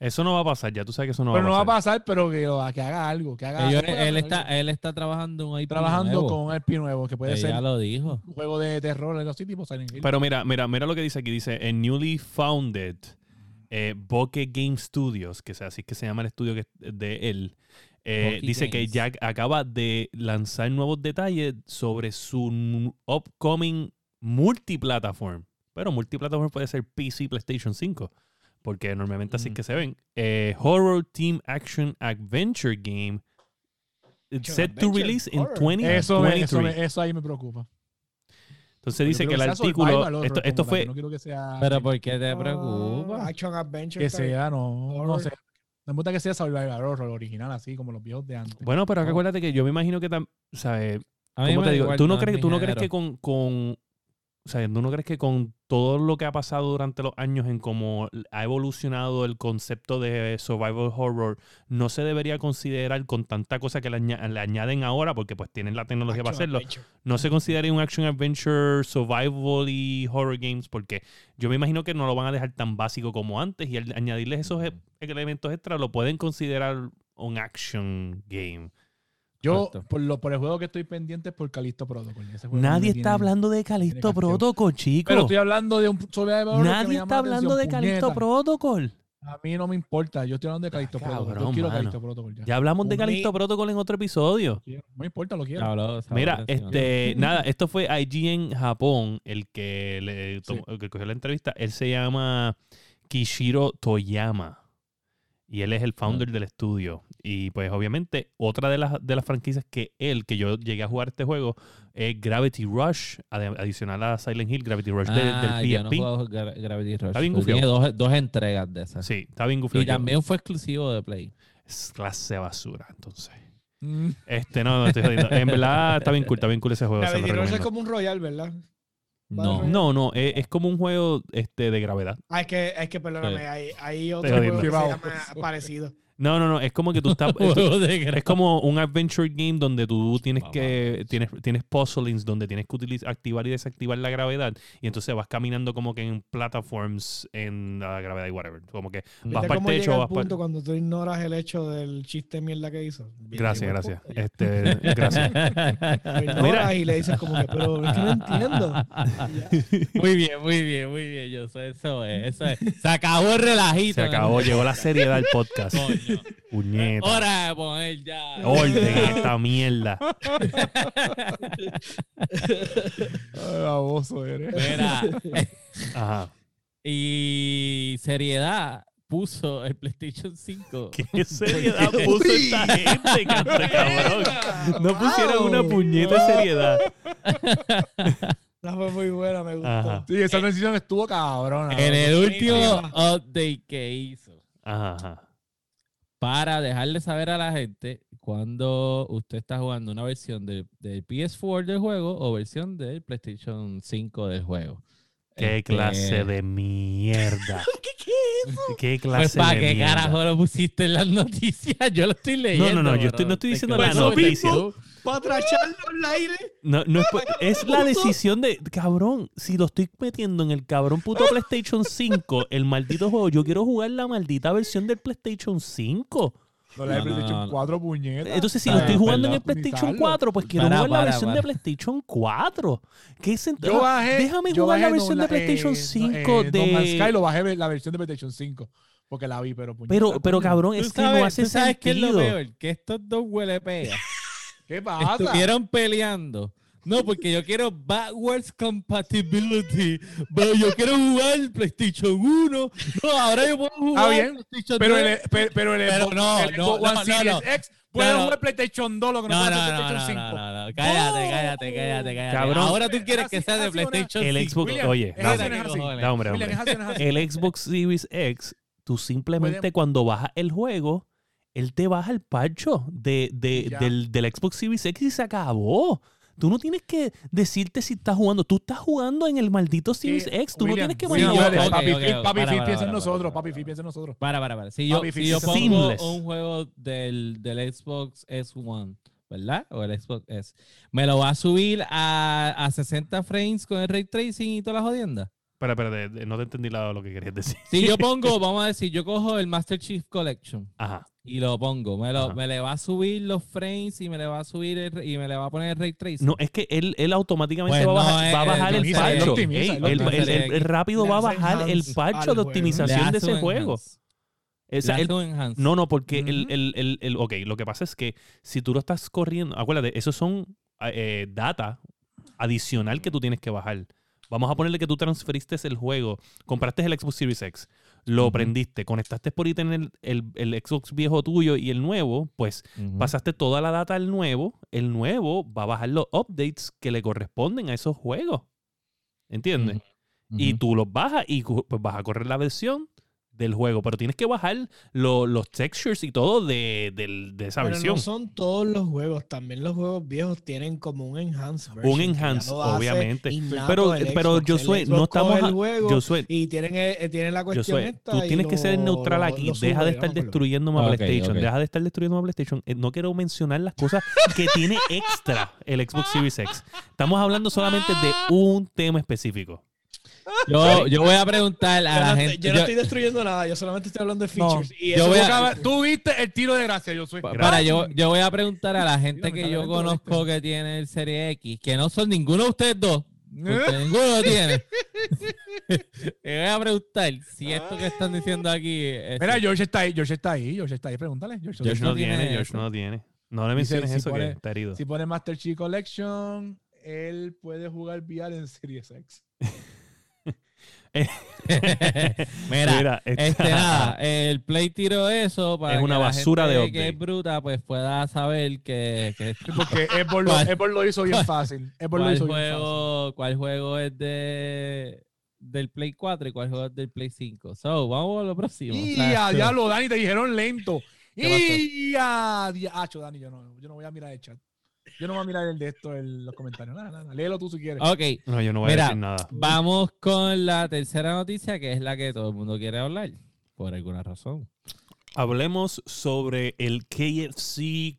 Eso no va a pasar. Ya tú sabes que eso no pero no va va a a pasar. pasar, pero que, que haga algo. Que haga ellos- algo. él, está, él está trabajando un IP trabajando nuevo, con un IP nuevo, que puede que ser ya lo dijo. un juego de terror, algo así, tipo Silent Hill. Pero mira, mira, mira lo que dice aquí. Dice, en newly founded eh, Bokeh Game Studios, que es así que se llama el estudio que, de él, eh, dice que ya acaba de lanzar nuevos detalles sobre su upcoming multiplataform. Pero multiplataform puede ser PC, PlayStation 5, porque normalmente así Mm. que se ven. Eh, horror Team Action Adventure Game. Action Set to release in horror. eso, me- 2023. eso, me- eso ahí me preocupa. Entonces dice que el artículo, horror esto, esto fue, No quiero que sea. Pero ¿por qué te Ah, preocupa? Action Adventure. que sea, no, no sé. Me gusta que sea survival horror original, así como los viejos de antes. Bueno, pero acá acuérdate que yo me imagino que tam- o sea, eh, ¿cómo te digo? ¿Tú no es crees, tú no crees que con, con o sea, no crees que con todo lo que ha pasado durante los años en cómo ha evolucionado el concepto de survival horror, no se debería considerar con tanta cosa que le, aña- le añaden ahora, porque pues tienen la tecnología para hacerlo, Adventure. no se consideraría un action adventure, survival y horror games, porque yo me imagino que no lo van a dejar tan básico como antes y al añadirles esos e- elementos extra lo pueden considerar un action game. Yo, por, lo, por el juego que estoy pendiente es por Callisto Protocol. Ese juego Nadie está hablando de Calixto casteo. Protocol, chicos. Pero estoy hablando de un survival horror que me Nadie está la hablando de atención, Calixto puñeta. Protocol. A mí no me importa. Yo estoy hablando de Calixto Ah, Protocol. cabrón, Yo quiero mano. Calixto Protocol ya. Ya hablamos de Calixto Protocol en otro episodio. No me importa, lo quiero. Mira, este, nada, esto fue IGN Japón, el que le tomó- el que cogió la entrevista. Él se llama Kishiro Toyama. Y él es el founder del estudio. Y pues obviamente, otra de las, de las franquicias que él, que yo llegué a jugar este juego, es Gravity Rush, adicional a Silent Hill, Gravity Rush de- Ah, del yo no PSP. juego Gra- Gravity Rush. Está bien tiene gufiado. dos, dos entregas de esas. sí, está bien gufiado. Y también fue exclusivo de Play. Es clase de basura, entonces. Mm. Este, no, no estoy jodiendo. En verdad, está bien cool, está bien cool ese juego. Gravity Rush es como un Royal, ¿verdad? No. No, no, es, es como un juego este, de gravedad. Ah, es que, es que perdóname, Sí. hay, hay otro juego que se llama parecido. No, no, no. Es como que tú estás. es como un adventure game donde tú tienes que. Tienes, tienes puzzlings donde tienes que utilizar, activar y desactivar la gravedad. Y entonces vas caminando como que en platforms en la gravedad y whatever. Como que vas ¿Viste para el techo, el vas para. punto cuando tú ignoras el hecho del chiste mierda que hizo? Bien, Gracias, gracias. Este, gracias. Ignoras y le dices como que, pero es que no entiendo. muy bien, muy bien, muy bien. Yo sé, eso es, eso es. Se acabó el relajito. Se acabó, llegó la seriedad del podcast. Coño. Puñeta. Hora de poner ya. Orden en esta mierda. Baboso eres. Mira, Ajá. y seriedad puso el PlayStation 5. ¿Qué seriedad puso esta gente, cabrón? No pusieron una puñeta de seriedad. No fue muy buena, me gustó. Ajá. Sí, esa transición estuvo cabrona. En el último update que hizo Ajá, ajá. Para dejarle saber a la gente cuando usted está jugando una versión del, del PS4 del juego o versión del PlayStation 5 del juego. Qué Este, clase de mierda. ¿Qué Pues clase para de qué mierda. carajo lo pusiste en las noticias, yo lo estoy leyendo. no, no, yo pero estoy- no estoy diciendo quedas la con noticia. tú. Para tracharlo al aire. No, no es, po- es la decisión de, cabrón, si lo estoy metiendo en el cabrón puto PlayStation 5, el maldito juego, yo quiero jugar la maldita versión del PlayStation 5. No No, no, PlayStation no. 4, puñeta. Entonces, si lo estoy jugando en el. PlayStation Optimizarlo. 4, pues quiero Para, jugar la para, versión de. PlayStation 4. ¿Qué sent- Yo bajé. Déjame yo jugar la versión no, de PlayStation eh, 5 eh, de... No Man's Sky lo bajé la versión de PlayStation 5. Porque la vi, pero puñeta. Pero, pero cabrón, es que no hace tú sabes qué es lo sentido. peor, que estos dos huele pega ¿Qué pasa? estuvieron peleando. No, porque yo quiero backwards compatibility. Pero yo quiero jugar PlayStation 1. No, ahora yo puedo jugar bien, PlayStation Pero 2. el, pero, pero el Pero Xbox- no, el no, One no, Series no, X puede no, no. jugar PlayStation 2, lo que no, No, puede no, hacer no, PlayStation no, 5. no, no, Cállate, cállate, cállate, cállate. Cabrón. Ahora tú quieres que sea de una- PlayStation El 5. Xbox, William, oye, no, no, hombre, hombre. El Xbox Series X, tú simplemente cuando bajas el juego, él te baja el parcho de, de- del, del Xbox Series X y se acabó. Tú no tienes que decirte si estás jugando. Tú estás jugando en el maldito Series X. Tú William, no tienes que William, bajar. William, Papi ok, Phil, ok, Papi piensa en nosotros, Papi piensa en nosotros. Para, para, para. Si yo, Papi, si yo pongo seamless. un juego del, del Xbox S1, ¿verdad? O el Xbox S, ¿me lo va a subir a, a 60 frames con el ray tracing y toda la jodienda? Espera, espera, no te entendí lo que querías decir. Si yo pongo, vamos a decir, yo cojo el Master Chief Collection Ajá. Y lo pongo, me, lo, me le va a subir los frames y me le va a subir el- y me le va a poner el ray tracing. No, es que él, él automáticamente Pues va, a no, bajar, va a él- bajar él el él parcho. el, rápido va a bajar el parcho de optimización de ese juego. O sea, él-. No, no, porque el, Ujú. el, el, el- ok, lo que pasa es que si tú lo estás corriendo, acuérdate, esos son eh, data adicional que tú tienes que bajar. Vamos a ponerle que tú transferiste el juego, compraste el Xbox Series X, lo Ujú. prendiste, conectaste por internet el, el Xbox viejo tuyo y el nuevo, pues pasaste toda la data al nuevo, el nuevo va a bajar los updates que le corresponden a esos juegos. ¿Entiendes? Y tú los bajas y pues vas a correr la versión del juego, pero tienes que bajar lo- los textures y todo de, de esa Pero versión. no son todos los juegos, también los juegos viejos tienen como un enhanced version. Un hace obviamente. Pero, pero yo soy, no estamos a- juego yo soy, y tienen, eh, tienen la cuestión soy, esta tú y tienes que ser neutral lo- aquí, lo deja sube, de estar me acuerdo. destruyéndome a Ok, PlayStation, deja de estar destruyendo a PlayStation. Eh, No quiero mencionar las cosas que tiene extra el Xbox Series X. Estamos hablando solamente de un tema específico. Yo, yo voy a preguntar a Yo la no, gente. yo no estoy destruyendo nada, yo solamente estoy hablando de No, features. y yo eso voy es a- lo que- Acaba- Tú viste el tiro de gracia, yo soy. Gracias. Para, yo, yo voy a preguntar a la gente que yo conozco que tiene el Serie X, que no son ninguno de ustedes dos, porque ninguno tiene. Le voy a preguntar si esto que están diciendo aquí es Mira, George está ahí, George está ahí, George está ahí, pregúntale. George, George no no tiene tiene. George no tiene. No le menciones si eso que pone- está herido. Si pone Master Chief Collection, él puede jugar VR en Series X. Mira, Mira, está- este nada, el Play tiró eso para Es una que la basura de gente que update. es bruta pues pueda saber que, que Porque Xbox lo, lo hizo bien fácil. Xbox lo cuál hizo bien fácil. juego, cuál juego es de del Play 4 y cuál juego es del Play 5. So, vamos a lo próximo. Y O sea, a diablo, Dani, te dijeron lento. Y a diacho, Dani, yo no, yo no voy a mirar el chat. Yo no voy a mirar el de esto, en los comentarios. Nada, nada, léelo tú si quieres. Ok, No, yo no voy Mira, a decir nada. vamos con la tercera noticia, que es la que todo el mundo quiere hablar, por alguna razón. Hablemos sobre el KFC.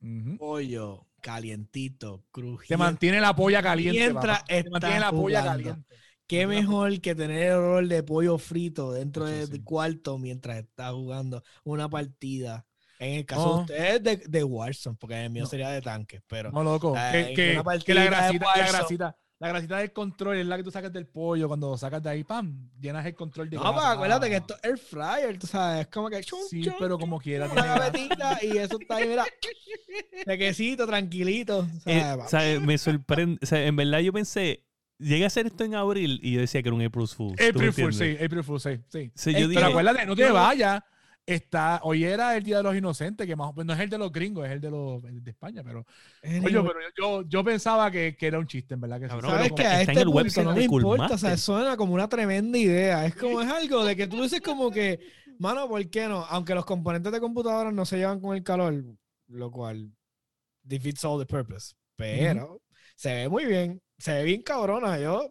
Ujú. Pollo calientito, crujiente. Te mantiene la polla caliente. Mientras. Te está mantiene la polla jugando. caliente. Qué mejor que tener el olor de pollo frito dentro del sí. cuarto mientras está jugando una partida. En el caso de ustedes de, de Warzone, porque en el mío No. sería de tanque, pero No, loco. Que, la grasita, la grasita, la grasita del control es la que tú sacas del pollo. Cuando lo sacas de ahí, pam, llenas el control de no, pero acuérdate que esto es air fryer, tú sabes, es como que Sí, pero como quiera. una gavetita y eso está ahí, mira, sequecito, tranquilito. o Eh, me sorprende. O sea, en verdad yo pensé, llegué a hacer esto en abril y yo decía que era un April Fool. April Fool, sí, April Fool, sí. sí. Sí, Es yo que- dije, Pero acuérdate, no te vayas. Está, hoy era el Día de los Inocentes, que más o- no es el de los gringos, es el de los de España, pero anyway, Oye, pero yo, yo pensaba que, que era un chiste, en verdad. Que. Cabrón, ¿Sabes que A en este el website no le importa, o sea, suena como una tremenda idea. Es como, es algo de que tú dices como que, mano, ¿por qué no? Aunque los componentes de computadoras no se llevan con el calor, lo cual defeats all the purpose. Pero se ve muy bien, se ve bien cabrona. Yo,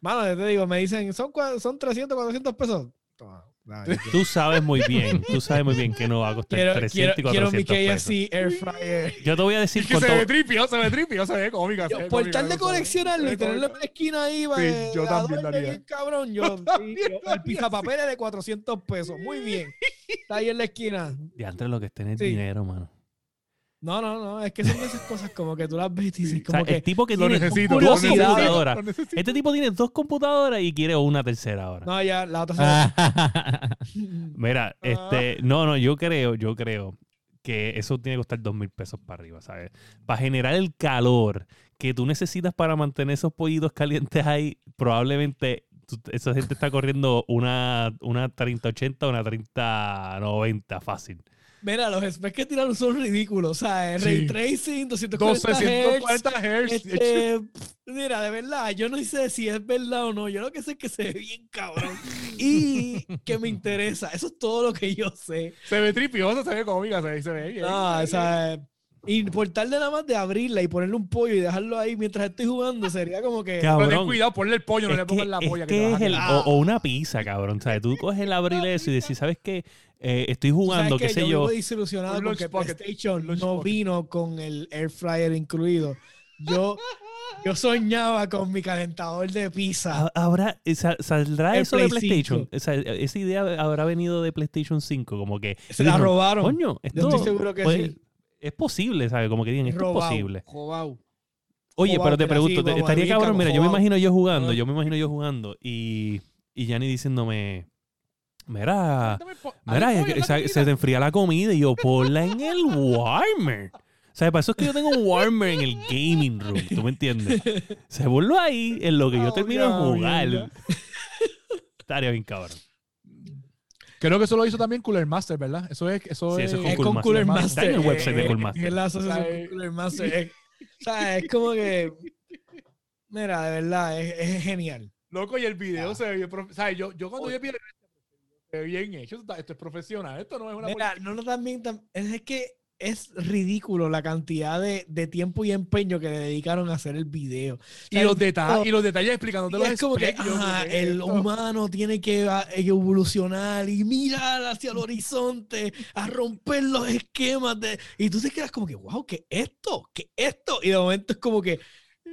mano, yo te digo, me dicen, son, son 300, 400 pesos. Toma, yo tú sabes muy bien, tú sabes muy bien que no va a costar quiero, 300 quiero, y quiero mi 400 pesos. KFC Air Fryer. Yo te voy a decir Es que se ve tripio, se ve tripio, se ve cómica. se Yo, ve por cómica, tal de coleccionarlo Se y tenerlo en la esquina ahí, Sí, pues, yo también haría. bien cabrón. Yo, sí, también yo- lo el pizapapeles de 400 pesos. Muy bien. Está ahí en la esquina. Diantre, lo que está en el Sí. dinero, mano. No, no, no. Es que son esas cosas como que tú las ves y dices, O sea, como que. el tipo que tiene necesito, dos necesito, computadoras. Este tipo tiene dos computadoras y quiere una tercera ahora. No, ya, la otra Ah. Mira, este, no, no, yo creo, yo creo que eso tiene que costar dos mil pesos para arriba, ¿sabes? Para generar el calor que tú necesitas para mantener esos pollitos calientes ahí, probablemente tú- esa gente está corriendo una, una 3080 o una 3090 fácil. Mira, los specs que tiraron son ridículos. O sea, Sí. ray tracing, 240 12, Hz. 140 Hz. Este, mira, de verdad, yo no sé si es verdad o no. Yo lo que sé es que se ve bien cabrón. Y que me interesa. Eso es todo lo que yo sé. Se ve tripioso, se ve cómica, se ve, se ve bien. No, o sea, y por tal de nada más de abrirla y ponerle un pollo y dejarlo ahí mientras estoy jugando, sería como que. Cabrón. Pero ten cuidado, ponle el pollo, no Es le pongas la es polla. que es el- o, o una pizza, cabrón. ¿sabes? Tú coges el abril eso y decís, ¿sabes qué? Eh, estoy jugando, qué sé yo. yo. desilusionado Un porque PlayStation no pocket. vino con el air fryer incluido. Yo, yo soñaba con mi calentador de pizza. Sa- ¿Saldrá El eso de Play PlayStation? Esa, esa idea habrá venido de PlayStation 5, como que... Se la dijeron, robaron. Coño, Yo estoy seguro que sí. Es posible, ¿sabes? Como que digan, esto es posible. Oye, pero te pregunto, estaría cabrón, mira, yo me imagino yo jugando, Ah. yo me imagino yo jugando y, y diciéndome, mira, mira, comida. se te enfría la comida y yo, ponla en el warmer. O sea, para eso es que yo tengo un warmer en el gaming room, ¿tú me entiendes? Se volvió ahí en lo que yo termino de jugar. Estaría bien cabrón. Creo que eso lo hizo también Cooler Master, ¿verdad? Eso es. Eso Sí, es, eso es Es Cool con Master. Cooler Está Master. en el website de Cool Master. Es la asociación Está, con Cooler Master. Es, o sea, es como que. Mira, de verdad, es, es genial. Loco, y el video Ah. se ve bien. profe- ¿sabes? Yo, yo cuando vi el video, se ve bien hecho. Esto, está- esto es profesional. Esto no es una. Mira, no, no, también. tam- Es, es que es ridículo la cantidad de, de tiempo y empeño que le dedicaron a hacer el video. y, los detalles, y los detalles explicándote los es como que specs, yo, ajá, ¿qué es el humano tiene que a- evolucionar y mirar hacia el horizonte, a romper los esquemas de... Y tú te quedas como que, wow, ¿qué es esto? ¿Qué es esto? Y de momento es como que...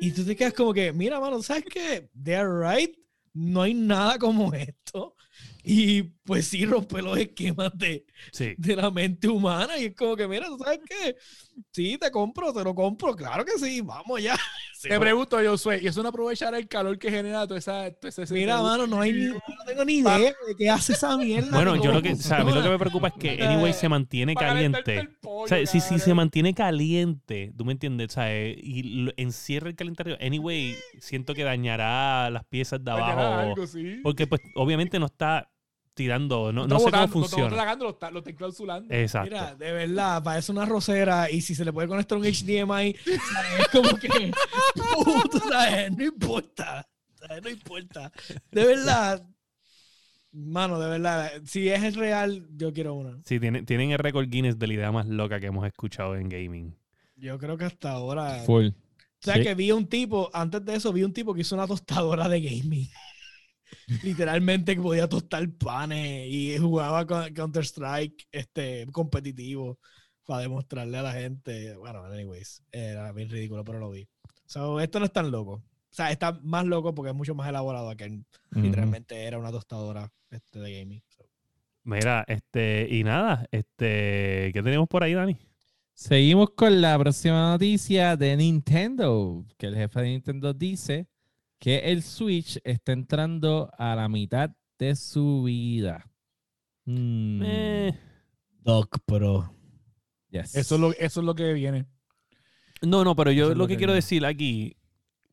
Y tú te quedas como que, mira, mano, ¿sabes qué? They're right. No hay nada como esto. Y pues sí, rompe los esquemas de, Sí. de la mente humana. Y es como que, mira, ¿tú sabes qué? Sí, te compro, te lo compro. Claro que sí, vamos ya. Sí, Te pregunto, yo soy, y eso no aprovechar el calor que genera toda esa. todo ese- Mira, mano, no hay ni, no tengo ni idea de qué hace esa mierda. Bueno, yo lo que, o sea, a mí lo que me preocupa es que anyway se mantiene caliente. pollo, O sea, si, si se mantiene caliente, tú me entiendes, ¿sabes? Y lo- encierra el calendario. Anyway, siento que dañará las piezas de abajo. algo, sí. Porque, pues, obviamente no está tirando, no, no sé botando, cómo funciona. tragando, lo está, lo está enclausulando. Exacto. Mira, de verdad, parece una rosera y si se le puede conectar un HDMI, ¿sabes? es como que, puto, ¿sabes? No importa, ¿sabes? no importa. De verdad, mano, de verdad, si es real, yo quiero una. Sí, tienen, tienen el récord Guinness de la idea más loca que hemos escuchado en gaming. Yo creo que hasta ahora... Full. O sea, Sí. que vi un tipo, antes de eso, vi un tipo que hizo una tostadora de gaming. Literalmente que podía tostar panes y jugaba Counter-Strike este, competitivo para demostrarle a la gente. Bueno, anyways, era bien ridículo, pero lo vi. So, esto no es tan loco. O sea, está más loco porque es mucho más elaborado que literalmente era una tostadora este, de gaming. So. Mira, este, y nada, este, ¿qué tenemos por ahí, Dani? Seguimos con la próxima noticia de Nintendo, que el jefe de Nintendo dice que el Switch está entrando a la mitad de su vida. Mm, Eh, Doc Pro. yes. Eso es lo, eso es lo que viene. no, no, pero yo lo lo que que quiero viene. decir aquí,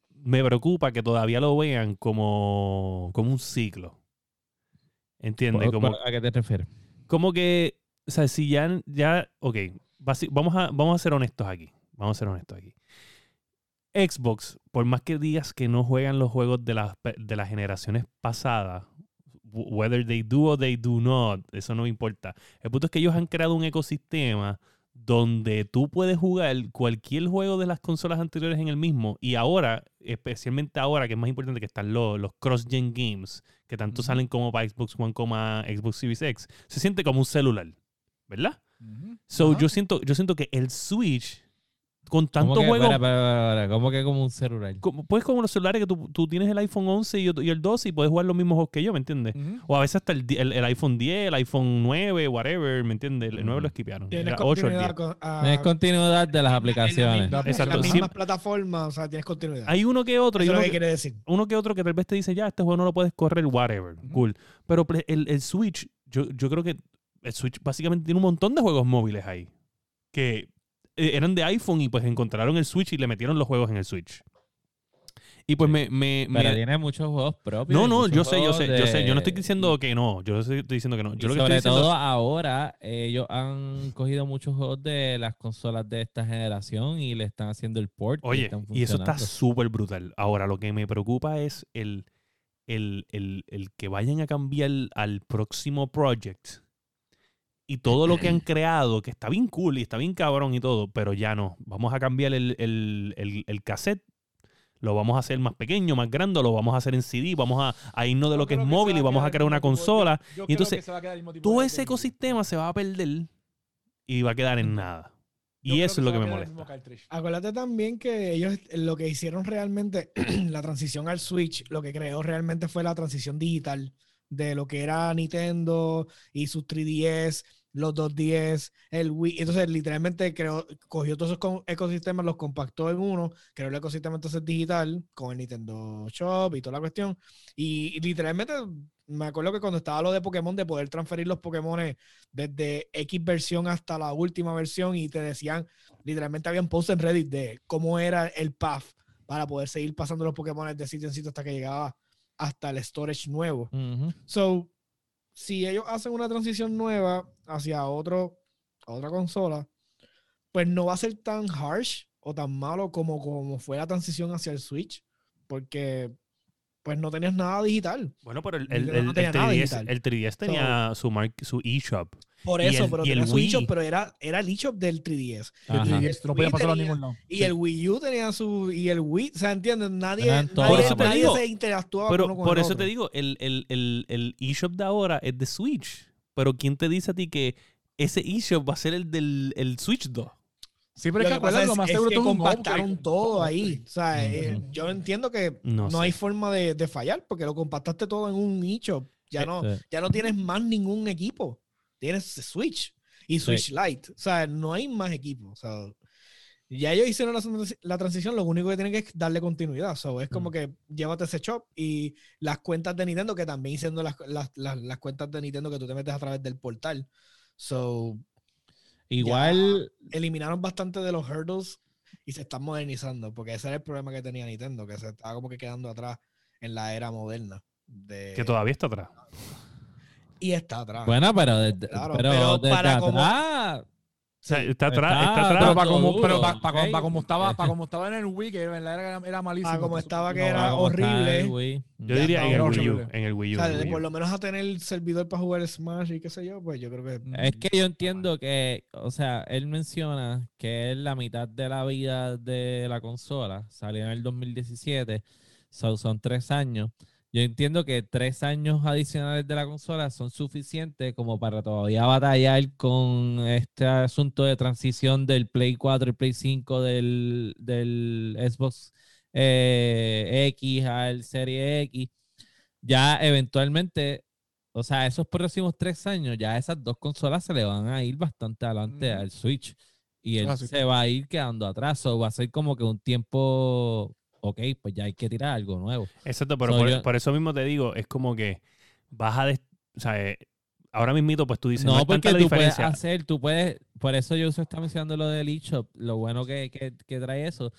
me preocupa que todavía lo vean como, como un ciclo. ¿Entiendes? ¿Por- Como, por- ¿A qué te refieres? como que, o sea, si ya, ya, ok, vamos a, vamos a ser honestos aquí. Vamos a ser honestos aquí. Xbox, por más que digas que no juegan los juegos de las, de las generaciones pasadas, whether they do or they do not, eso no importa. El punto es que ellos han creado un ecosistema donde tú puedes jugar cualquier juego de las consolas anteriores en el mismo y ahora, especialmente ahora que es más importante que están los, los cross-gen games, que tanto salen como para Xbox One como Xbox Series X, se siente como un celular, ¿verdad? So, yo siento, yo siento que el Switch, con tanto ¿Cómo que, juego, espera, ¿Cómo que como un celular? como- pues como los celulares que tú, tú tienes el iPhone 11 y, y el 12 y puedes jugar los mismos juegos que yo, ¿me entiendes? O a veces hasta el, el, el iPhone 10, el iPhone 9, whatever, ¿me entiendes? El 9 lo esquipearon. Tienes Era 8 o el 10. continuidad con, ah, Es continuidad de las aplicaciones. La Exacto, las mismas plataformas, o sea, tienes continuidad. Hay uno que otro, Eso es uno lo que que, quiere decir. uno que otro que tal vez te dice, ya, este juego no lo puedes correr, whatever, cool. Pero el, el Switch, yo, yo creo que el Switch básicamente tiene un montón de juegos móviles ahí. Que eran de iPhone y pues encontraron el Switch y le metieron los juegos en el Switch. Y pues me... me, me- Pero tiene muchos juegos propios. no, y no, yo sé, yo sé, yo sé. Yo no estoy diciendo que no. Yo estoy diciendo que no. y lo que sobre estoy diciendo todo ahora, ellos han cogido muchos juegos de las consolas de esta generación y le están haciendo el port. y Oye, están y eso está súper brutal. Ahora, lo que me preocupa es el, el, el- el que vayan a cambiar al próximo project y todo lo que han creado, que está bien cool y está bien cabrón y todo, pero ya no. Vamos a cambiar el, el- el- el cassette. Lo vamos a hacer más pequeño, más grande, lo vamos a hacer en CD, vamos a, a irnos de Yo lo que es móvil y vamos a crear una consola. yo- yo creo entonces, que Todo ese ecosistema se va a perder y va a quedar en nada. Yo Y eso es lo que va me molesta. Acuérdate también que ellos lo que hicieron realmente, la transición al Switch, lo que creó realmente fue la transición digital de lo que era Nintendo y sus 3DS, los 2DS, el Wii. Entonces, literalmente creó, cogió todos esos co- ecosistemas, los compactó en uno, creó el ecosistema entonces digital con el Nintendo Shop y toda la cuestión. Y, y literalmente, me acuerdo que cuando estaba lo de Pokémon, de poder transferir los Pokémon desde X versión hasta la última versión y te decían, literalmente habían posts en Reddit de cómo era el path para poder seguir pasando los Pokémon de sitio en sitio hasta que llegaba hasta el storage nuevo. Ujú. So, si ellos hacen una transición nueva hacia otro, otra consola, pues no va a ser tan harsh o tan malo como, como fue la transición hacia el Switch, porque pues no tenías nada digital. Bueno, pero el, el, el- no el tenía nada 3DS, digital. el 3DS tenía su, mark- su eShop. Por Y eso, el- pero y el tenía su eShop, pero era, era el eShop del 3DS. Ajá. Y esto no podía pasarlo a ningún lado. Y Sí. el Wii U tenía su. Y el Wii. O sea, ¿entiendes? Nadie, nadie, nadie digo, se interactuaba Pero uno con por el eso otro. te digo, el, el, el, el eShop de ahora es de Switch. Pero ¿quién te dice a ti que ese eShop va a ser el del el Switch 2? Sí, pero Lo es que que pasa acuérdate, es, lo más es seguro que es un compactaron todo ahí. O sea, eh, Ujú. yo entiendo que No, no, sé. hay forma de, de fallar porque lo compactaste todo en un nicho. Ya Eh, no, Sí. ya no tienes más ningún equipo. Tienes Switch y Switch Lite. O sea, no hay más equipos. O sea, ya ellos hicieron la, la transición, lo único que tienen que es darle continuidad. So, es como Mm. que llévate ese shop y las cuentas de Nintendo, que también siendo las, las, las, las cuentas de Nintendo que tú te metes a través del portal. So, Igual, eliminaron bastante de los hurdles y se están modernizando, porque ese era el problema que tenía Nintendo, que se estaba como que quedando atrás en la era moderna. De... Que todavía está atrás. Y está atrás. bueno, pero desde, Claro, pero pero desde para como- atrás, O sea, está atrás, Está- está atrás. Pero para como, pero para, para- para como estaba, para como estaba en el Wii, que era, era malísimo. Ah, como estaba que no, era horrible. Yo diría en el horrible. Wii U. En el Wii O U. sea, por lo menos a tener el servidor para jugar Smash y qué sé yo, pues yo creo que... Es que yo entiendo que, o sea, él menciona que es la mitad de la vida de la consola, salió en el 2017, so- son tres años. Yo entiendo que tres años adicionales de la consola son suficientes como para todavía batallar con este asunto de transición del Play 4 y Play 5 del, del Xbox eh, X al Serie X. Ya eventualmente, o sea, esos próximos tres años, ya esas dos consolas se le van a ir bastante adelante al Switch. Y él Ah, sí. se va a ir quedando atrás. O va a ser como que un tiempo, ok, pues ya hay que tirar algo nuevo. Exacto, pero So, por, yo- por eso mismo te digo, es como que vas a... o sea, eh, ahora mismito, pues tú dices, no, No, porque la tú puedes diferencia. hacer, tú puedes, por eso yo está mencionando lo del eShop, lo bueno que, que, que trae eso.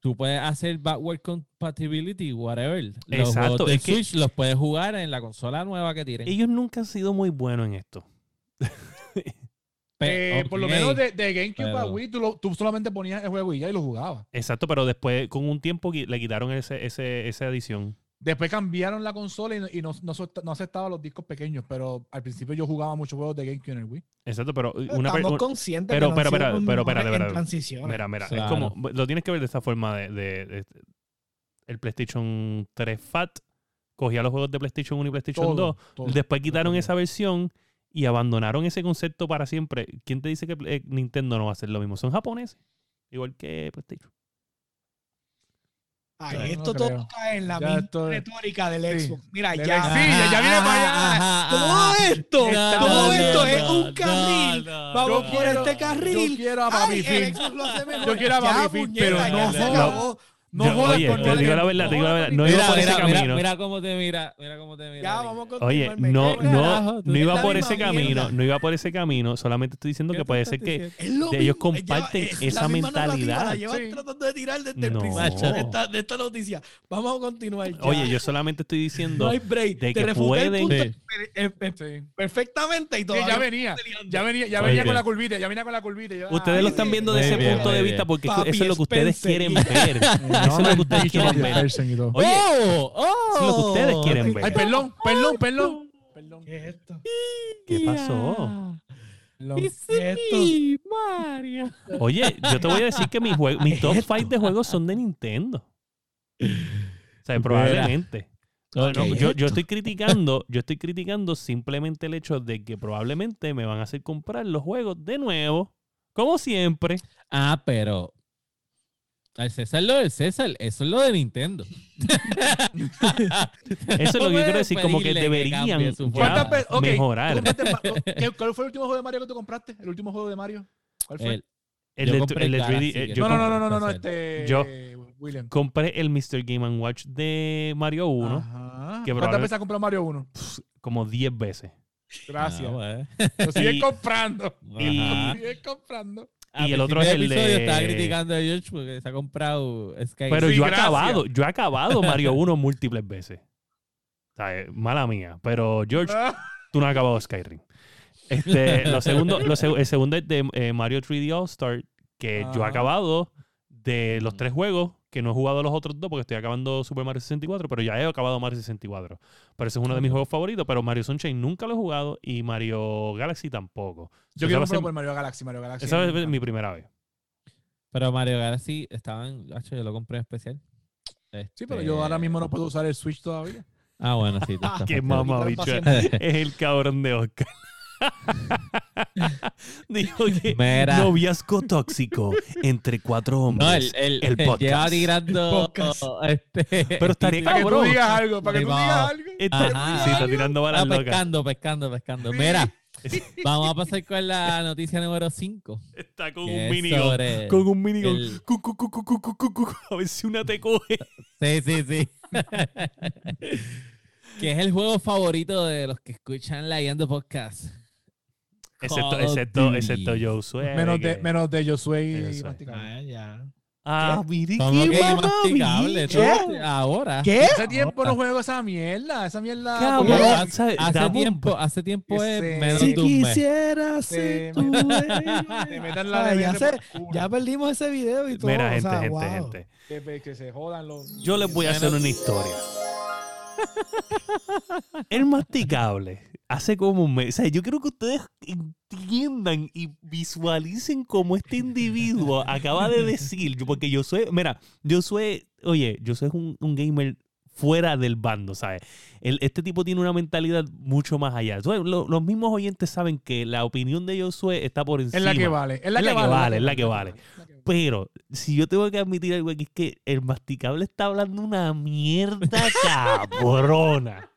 Tú puedes hacer backward compatibility, whatever. Los Exacto, juegos de es que- Switch los puedes jugar en la consola nueva que tiren. Ellos nunca han sido muy buenos en esto. Eh, Por lo menos de, de GameCube a pero- Wii, tú, lo- tú solamente ponías el juego y ya y lo jugabas. Exacto, pero después, con un tiempo, le quitaron ese, ese, esa edición. Después cambiaron la consola y, no- y no, no, aceptaba los discos pequeños, pero al principio yo jugaba muchos juegos de GameCube en el Wii. Exacto, pero Pero una Estamos conscientes pero- que no pero- pero- pero- mejores espérate, en transiciones. Mira, mira, es como, lo tienes que ver de esta forma de, de- de- el PlayStation 3 Fat cogía los juegos de PlayStation 1 y PlayStation Todo, 2, todo. después quitaron Todo. esa versión y abandonaron ese concepto para siempre. ¿Quién te dice que eh, Nintendo no va a hacer lo mismo? Son japoneses, igual que PlayStation. Ay, No, esto no todo creo. cae en la Ya misma retórica del Sí. Xbox. Mira, Del ya. Xbox. Sí, ya- ya viene para allá. Ajá, Todo ajá. esto, No, todo no, esto no, es un carril. no, Vamos Yo por quiero- este carril. Yo quiero a Papi. Yo quiero a Papi pero no jodas. No Yo- jodas oye, con te no digo la verdad, te digo la verdad. No Mira, iba por ese mira, mira, camino. mira cómo te mira, mira cómo te mira. Ya, vamos a Oye, no, no, no iba por ese camino, mierda. no iba por ese camino, solamente estoy diciendo ¿Qué que puede ser que ellos comparten esa la mentalidad. La llevan Sí. tratando de tirar desde el No. principio de esta, de esta noticia. Vamos a continuar. ya. Oye, yo solamente estoy diciendo no hay break. de que el pueden- Sí. eh, eh, perfectamente y Sí, todavía ya venía. Ya venía, ya venía con la curvita, ya venía con la curvita. Ustedes lo están viendo de Muy ese punto de vista porque eso es lo que ustedes quieren ver. No, Eso es lo que ustedes quieren ver. Oye, ¡Oh! ¡Oh! eso es lo que ustedes quieren ver. Ay, perdón, perdón, perdón. Perdón. ¿Qué es esto? ¿Qué pasó? perdón. Y sí, Mario. Oye, yo te voy a decir que mis, mis top 5 de juegos son de Nintendo. O sea, probablemente. No, no, Ok. yo, yo estoy criticando, yo estoy criticando simplemente el hecho de que probablemente me van a hacer comprar los juegos de nuevo, como siempre. Ah, pero al César lo del César, eso es lo de Nintendo. Eso es lo que yo quiero decir, como que deberían mejorar. ¿tú compraste ma- ¿qué- ¿Cuál fue el último juego de Mario que tú compraste? ¿El último juego de Mario? ¿Cuál fue? El- El Yo de, compré el de el 3D, Galaxy, eh, yo no, no, no, no, no, no, este. Yo- William. compré el Mr. Game Watch de Mario 1 Ajá. que ¿Cuántas veces has comprado Mario 1? como 10 veces. Gracias. Ah. Lo siguen Y- comprando. y-. Lo siguen comprando. A y el otro es el de- Estaba criticando a George porque se ha comprado Sky. Pero Sí, yo he acabado, yo he acabado Mario 1 múltiples veces. O sea, eh, mala mía. Pero George, Ah, tú no has acabado Skyrim. Este, lo segundo, lo seg- el segundo es de eh, Mario 3D All Star, que yo he acabado de los tres juegos, que no he jugado los otros dos porque estoy acabando Super Mario 64, pero ya he acabado Mario 64. Pero ese es uno de mis juegos favoritos, pero Mario Sunshine nunca lo he jugado y Mario Galaxy tampoco. Yo quiero comprarlo por Mario Galaxy. Mario Galaxy. Esa es mi primera vez. Pero Mario Galaxy estaban. Hacho, yo lo compré en especial. Sí, pero Este- yo ahora mismo no puedo usar el Switch todavía. Ah, bueno, sí. Qué fastidiado. mamá, Quitar bicho. paciente. Es el cabrón de Oscar. Dijo que Mira. noviazgo tóxico entre cuatro No, hombres. el, el, el él podcast. lleva tirando. podcast. Este, Pero estaría Para que tú cabrón. digas algo, para que tú digas algo. Está, Ajá. sí, está tirando balas Ah, locas. pescando, pescando, pescando. Mira, vamos a pasar con la noticia número 5. Está con un minigun. Con un minigun. el-. A ver si una te coge. Sí, sí, sí. que es el juego favorito de los que escuchan la Yendo Podcast. Excepto, excepto, excepto Josué. Menos de, que- menos de Josué y Josué. Masticable. Ah, ya. Ah, mire qué que masticable. tú, Ahora. ¿Qué? Hace tiempo no juego esa mierda. Esa mierda. Hace, hace tiempo, hace tiempo es menos Si de un mes. quisiera ser tu Te metan la Ah, ya, ya perdimos ese video y todo. Mira, o gente, sea, gente, wow. gente. Que, que se jodan los. Yo les voy a hacer una historia. El masticable hace como un mes. O sea, yo creo que ustedes entiendan y visualicen cómo este individuo acaba de decir. yo- Porque yo soy, mira, yo soy, oye, yo soy un, un gamer fuera del bando, ¿sabes? El- este tipo tiene una mentalidad mucho más allá. Lo- los mismos oyentes saben que la opinión de Josué está por encima. Es la que vale. Es la Es que la que vale. vale, es la que vale. es la que vale. Pero si yo tengo que admitir algo aquí es que el masticable está hablando una mierda cabrona.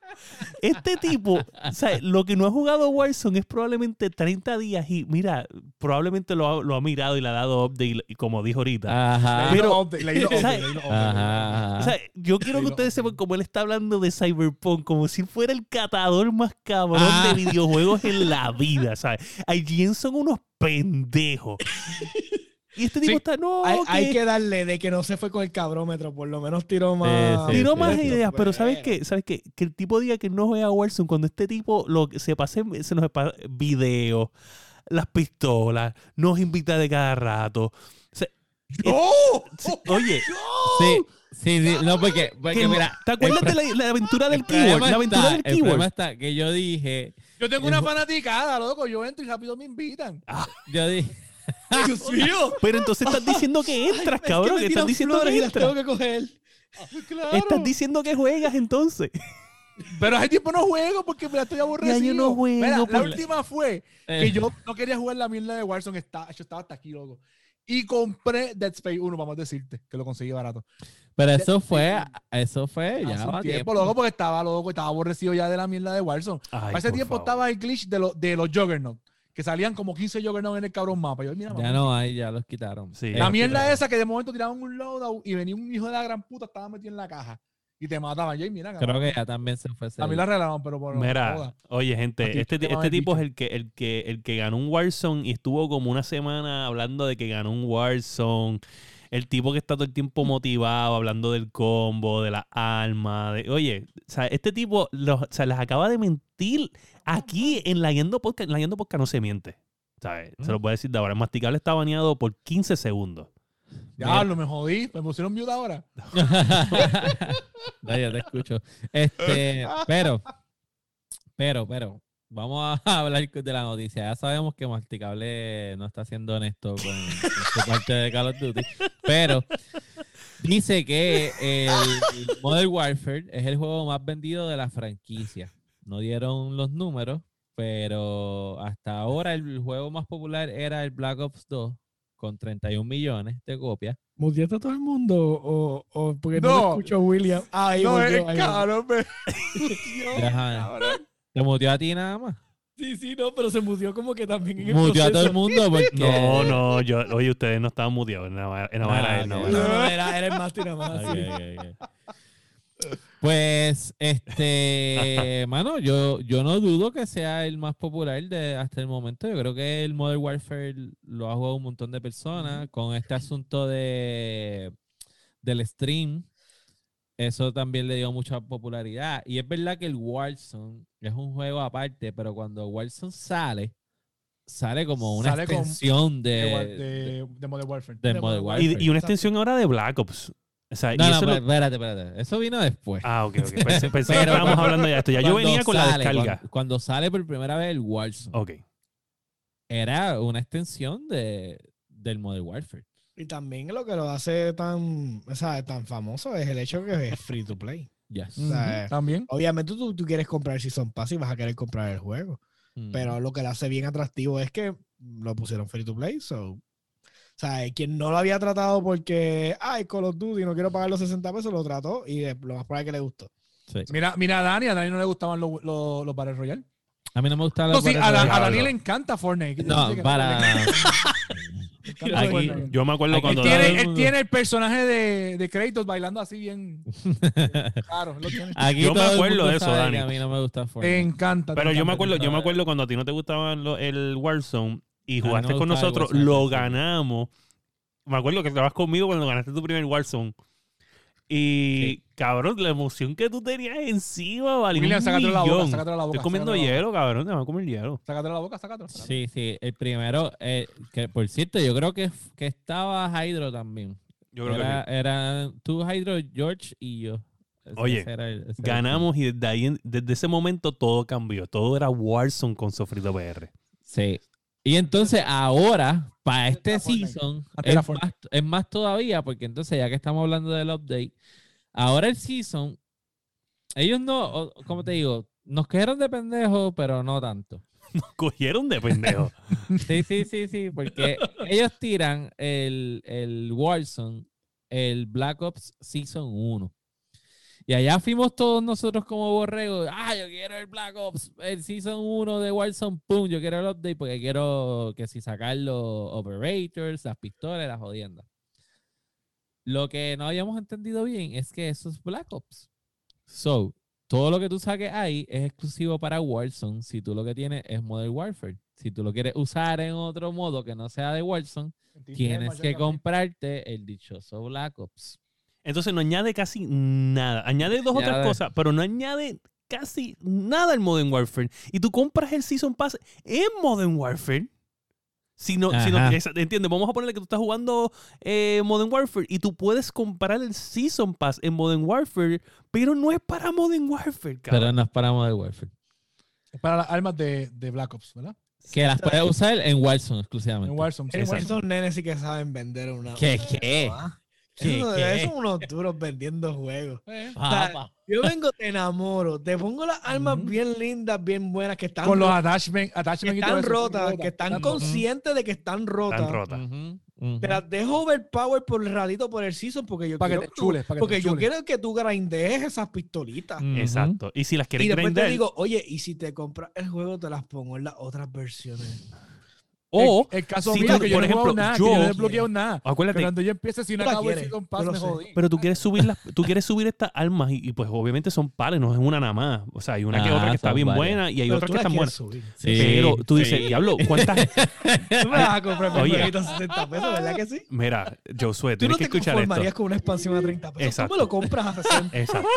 Este tipo, o sea, lo que no ha jugado Warzone es probablemente 30 días y mira, probablemente lo ha, lo ha mirado y le ha dado update y como dijo ahorita. Ajá. Pero- yo quiero que ustedes sepan cómo él está hablando de Cyberpunk, como si fuera el catador más cabrón Ah. de videojuegos en la vida, ¿sabes? IGN son unos pendejos. Y este tipo Sí. está, no, Hay, que- hay que darle de que no se fue con el cabrómetro, por lo menos tiró más. sí, Tiró sí, más sí. ideas, pero ¿sabes Bueno. qué? ¿Sabes qué? Que el tipo diga que no juega Warzone cuando este tipo lo que se pase, se nos pasa videos, las pistolas, nos invita de cada rato. ¡Oh! sí, oye, Sí, sí, sí, no, porque, porque que- mira. ¿te acuerdas de la, la aventura del keyword? La aventura está- del El problema keyword. está que yo dije, Yo tengo una fanaticada, loco. Yo entro y rápido me invitan. yo dije, Dios mío. Pero entonces estás diciendo que entras, Es cabrón. que tiran estás diciendo que tengo entras. que coger. Claro. Estás diciendo que juegas entonces. Pero hace tiempo no juego porque me la estoy yo no juego Mira, la por- última fue eh, que yo no quería jugar la mierda de Warzone. Está, yo estaba hasta aquí, loco. Y compré Dead Space 1, vamos a decirte, que lo conseguí barato. pero eso fue, eso fue Hace ya un va tiempo, tiempo. loco, porque estaba loco, estaba aborrecido ya de la mierda de Warzone. Ay, Para ese tiempo favor. estaba el glitch de, los de los Juggernaut, que salían como 15 Juggernaut en el cabrón mapa. Yo, mira, Ya mamá, no hay, ya los quitaron. Sí. La mierda esa que de momento tiraban un loadout y venía un hijo de la gran puta, estaba metido en la caja y te mataban. Yo, mira, Creo que ya también se fue. a mí la arreglaban, pero por Mira, joda. oye, gente, Aquí este, este tipo es el que, el, que, el que ganó un Warzone y estuvo como una semana hablando de que ganó un Warzone. El tipo que está todo el tiempo motivado, hablando del combo, de la arma. De, oye, o sea, este tipo los, o sea, les acaba de mentir aquí en la Yendo Podcast. En la Yendo Podcast no se miente. ¿sabes? Se lo voy a decir de ahora. El masticable está baneado por 15 segundos. Diablo, me jodí. Me pusieron mute ahora. No, ya te escucho. Este, pero, pero, pero, vamos a hablar de la noticia. Ya sabemos que Masticable no está siendo honesto con, con su parte de Call of Duty, pero dice que el Modern Warfare es el juego más vendido de la franquicia. No dieron los números, pero hasta ahora el juego más popular era el Black Ops 2 con 31 millones de copias. ¿Muteaste a todo el mundo o, o porque no, No. lo escucho a William? Ahí no, es cabrón, me... Ajá. Cabrón. ¿Te muteó a ti nada más? Sí, sí, no, pero se muteó como que también en el Muteó a todo el mundo porque... No, no, yo, oye, ustedes no estaban muteados. Nada más nada más era Ah, él, No, era él. no, era, era el más nada más. Ok, sí. ok, ok. Pues, este, mano, yo, yo no dudo que sea el más popular de hasta el momento. Yo creo que el Modern Warfare lo ha jugado un montón de personas con este asunto de del stream. Eso también le dio mucha popularidad. Y es verdad que el Warzone es un juego aparte, pero cuando Warzone sale, sale como una Sale con- extensión de, de, de, de, de Modern Warfare. de de Modern Modern Warfare. Y, y una extensión ahora de Black Ops. O sea, y No, no, eso lo- pero espérate, espérate. Eso vino después. Ah, ok, ok. Pensé, pensé que Pero estábamos hablando ya de esto. Ya yo venía con la descarga. Cuando, cuando sale por primera vez el Warzone, Ok. era una extensión de, del Modern Warfare. Y también lo que lo hace tan, o sea, tan famoso es el hecho que es free to play. Yes. O sea, Ujú, También. Obviamente tú, tú quieres comprar Season Pass y vas a querer comprar el juego. Mm. Pero lo que lo hace bien atractivo es que lo pusieron free to play. So, o sea, quien no lo había tratado porque, ay, Call of Duty, no quiero pagar los 60 pesos, lo trató y lo más probable es que le gustó. Sí. Mira, mira a Dani, a Dani no le gustaban los, los, los Battle Royale. A mí no me gusta No, sí, a. Dani le encanta Fortnite. No, para. Aquí, yo me acuerdo Aquí cuando. Él tiene, el él mundo- tiene el personaje de, de Kratos bailando así bien. Claro, lo tiene. Aquí Yo me acuerdo de eso, Dani. A mí no me gusta Te Fortnite. encanta. te Pero yo me acuerdo, yo me acuerdo cuando a ti no te gustaba lo- el Warzone y no jugaste con nosotros, lo ganamos. Me acuerdo que estabas conmigo cuando ganaste tu primer Warzone. Y cabrón, la emoción que tú tenías encima, valía William, sácatelo la boca, sácatelo de la boca. Estoy comiendo hielo, cabrón, te vas a comer hielo. boca. Sácatelo de la boca, sácatelo. sácatelo. Sí, sí. El primero, eh, que por cierto, yo creo que, que estaba Hydro también. Yo creo era, que sí. era tú, Hydro, George y yo. Ese- Oye, ese era el- ese era el Ganamos y desde ahí, desde ese momento todo cambió. Todo era Warzone con Sofrito PR. Sí. Y entonces ahora, para este season, es más, Fortnite. es más todavía, porque entonces ya que estamos hablando del update, ahora el season ellos no, como te digo, nos cogieron de pendejos, pero no tanto. Nos cogieron de pendejo. Sí, sí, sí, sí, porque ellos tiran el, el Warzone, el Black Ops Season 1. Y allá fuimos todos nosotros como borregos. Ah, yo quiero el Black Ops, el Season 1 de Warzone, pum, yo quiero el update porque quiero que si sacar los operators, las pistolas, las jodiendas. Lo que no habíamos entendido bien es que eso es Black Ops. So, todo lo que tú saques ahí es exclusivo para Warzone si tú lo que tienes es Modern Warfare. Si tú lo quieres usar en otro modo que no sea de Warzone, tienes que comprarte el dichoso Black Ops. Entonces no añade casi nada. Añade dos otras Añade- cosas, pero no añade casi nada al Modern Warfare. Y tú compras el Season Pass en Modern Warfare. Si no, si no- ¿entiendes? Vamos a ponerle que tú estás jugando eh, Modern Warfare y tú puedes comprar el Season Pass en Modern Warfare, pero no es para Modern Warfare, Pero cabrón. no es para Modern Warfare. Es para las armas de, de Black Ops, ¿verdad? Que las puedes usar en Warzone exclusivamente. En Warzone. sí, Exacto. Esos nenes sí que saben vender una. ¿Qué, qué? Ah, ¿Qué, Esos qué? esos son unos duros vendiendo juegos. Eh, Papa. Yo vengo, te enamoro, te pongo las armas bien lindas, bien buenas, que están, Con los attachments que attachment y todo están eso, rotas, sí, que están conscientes de que están rotas. Están rotas. Te las dejo overpower por el ratito por el season porque yo Para que quiero te tú- chules, para que te porque yo quiero que tú grindees esas pistolitas. Exacto. Y si las Y quieres después grindar, te digo, oye, y si te compras el juego, te las pongo en las otras versiones. O el, el caso si mío, tú, que yo por no ejemplo, nada, yo- que yo no he desbloqueado nada. acuérdate, Pero cuando yo empiece, si no Tú acabo el quieres, Season Pass, me jodí. Pero tú quieres subir las, tú quieres subir estas armas y, y, pues obviamente son pares, no es una nada más. O sea, hay una que Ah, otra que está son bien varias. buena y hay otras tú que están buenas. subir. Sí, Pero tú dices, sí. diablo, ¿cuántas? Tú me vas a comprar Oye. jueguito a 60 pesos, ¿verdad que sí? Mira, Josué, Tú tienes no que te escuchar esto. conformarías con una expansión a 30 pesos. Exacto. Tú me lo compras a 60. Exacto.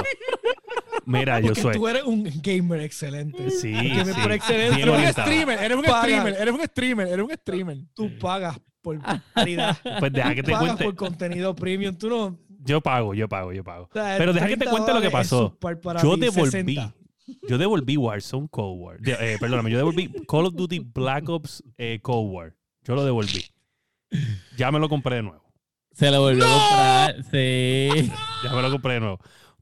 Mira, Porque Josué. tú eres un gamer excelente. Sí, sí. por excelencia- bien Eres un streamer, eres un Paga. streamer, eres un streamer, eres un streamer. Tú pagas por calidad. Pues deja que te pagas cuente. por contenido premium. Tú no. Yo pago, yo pago, yo pago. sea, Pero deja que te 30 cuente lo que pasó. Yo ti, devolví. 60. Yo devolví Warzone Cold War. De- eh, perdóname, yo devolví Call of Duty Black Ops eh, Cold War. Yo lo devolví. Ya me lo compré de nuevo. Se lo volvió a comprar. Sí. Ya me lo compré de nuevo.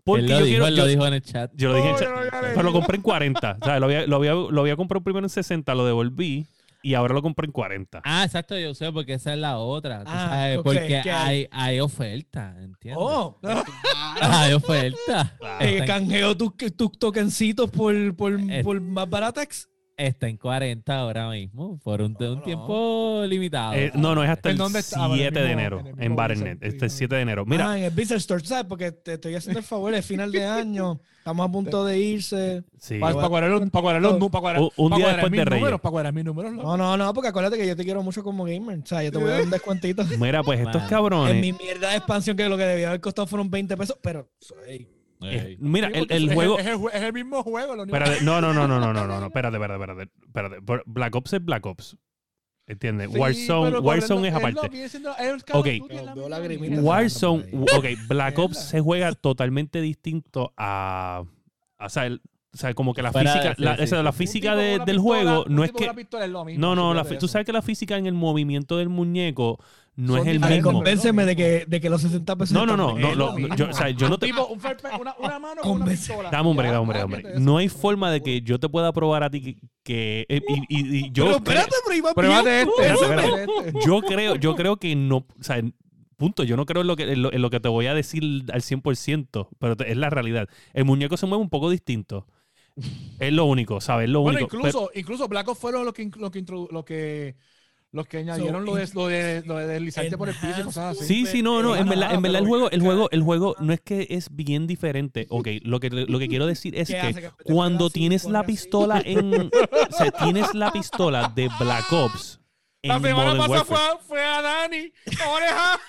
Porque él lo yo dijo, quiero. él yo- lo dijo en el chat. Yo lo dije en chat, no, Pero lo compré en 40. O sea, lo había, lo, había, lo había comprado primero en 60, lo devolví y ahora lo compré en 40. Ah, exacto, yo sé, porque esa es la otra. Ah, sabes, porque ¿qué hay, hay? hay oferta, ¿entiendes? Oh, Hay oferta. Claro. eh, canjeo tus tus tokencitos por, por, Eh. por más baratex. Está en 40 ahora mismo, por un, un no. tiempo limitado. Eh, no, no, es hasta ¿En el dónde está? Ah, en el 7 de mismo- enero en el en. Blizzard, Este es sí. 7 de enero. Mira, ah, en el Blizzard Store, ¿sabes? Porque te estoy haciendo el favor, es final de año. Estamos a punto de irse. sí. Para, para cuadrar los, para cuadrar los para cuadrar, Un- día cuadrar después mis de Reyes. números, para cuadrar mis números. No, no, no, porque acuérdate que yo te quiero mucho como gamer. O sea, yo te voy a dar un descuentito. Mira, pues estos Man. En cabrones. mi mierda de expansión, que lo que debía haber costado fueron 20 pesos, pero. Mira, el, juego. Es, el, jue- es el mismo juego. Lo único Espérate, que- no, no, no, no, no, no, no, no, espérate, espérate, espérate, espérate. Black Ops es Black Ops. ¿Entiendes? Sí, pero Warzone es aparte. Ok. Warzone, ok, Black Ops se juega totalmente distinto a. O sea, el- o sea, como que la física, la, sí, esa- sí. la física de- del pistola- juego no es que. es lo mismo, No, no, la, tú sabes que la física en el movimiento del muñeco no Son es el A ver, diferentes, mismo. convénceme de que, de que los 60 pesos. No, no, no, no, yo, o sea, yo no Un te. tipo, un fair play, una, una mano con una pistola. Dame hombre, dame hombre, No hay forma de que yo te pueda probar a ti que. que- eh, y, y- y yo, Pero creo, espérate, pero iba Pruébate este. Espérate, este. yo creo, yo creo que no. O sea, punto. Yo no creo en lo que, en lo, en lo que te voy a decir al 100%, pero te- es la realidad. El muñeco se mueve un poco distinto. Es lo único, ¿sabes? Es lo Bueno, único. incluso, incluso Black Ops fueron los que, inc- lo que, introdu- lo que, los que añadieron lo, de, lo, de, lo de deslizarte por el piso y cosas así. Sí, sí, no, no, en verdad, nada, en verdad el juego, el juego, el juego no es que es bien diferente. Ok, lo que, lo que quiero decir es ¿Qué que cuando tienes la así. pistola en. O sea, tienes la pistola de Black Ops en La semana Modern pasada fue Warfare. a, fue a Dani. Oreja.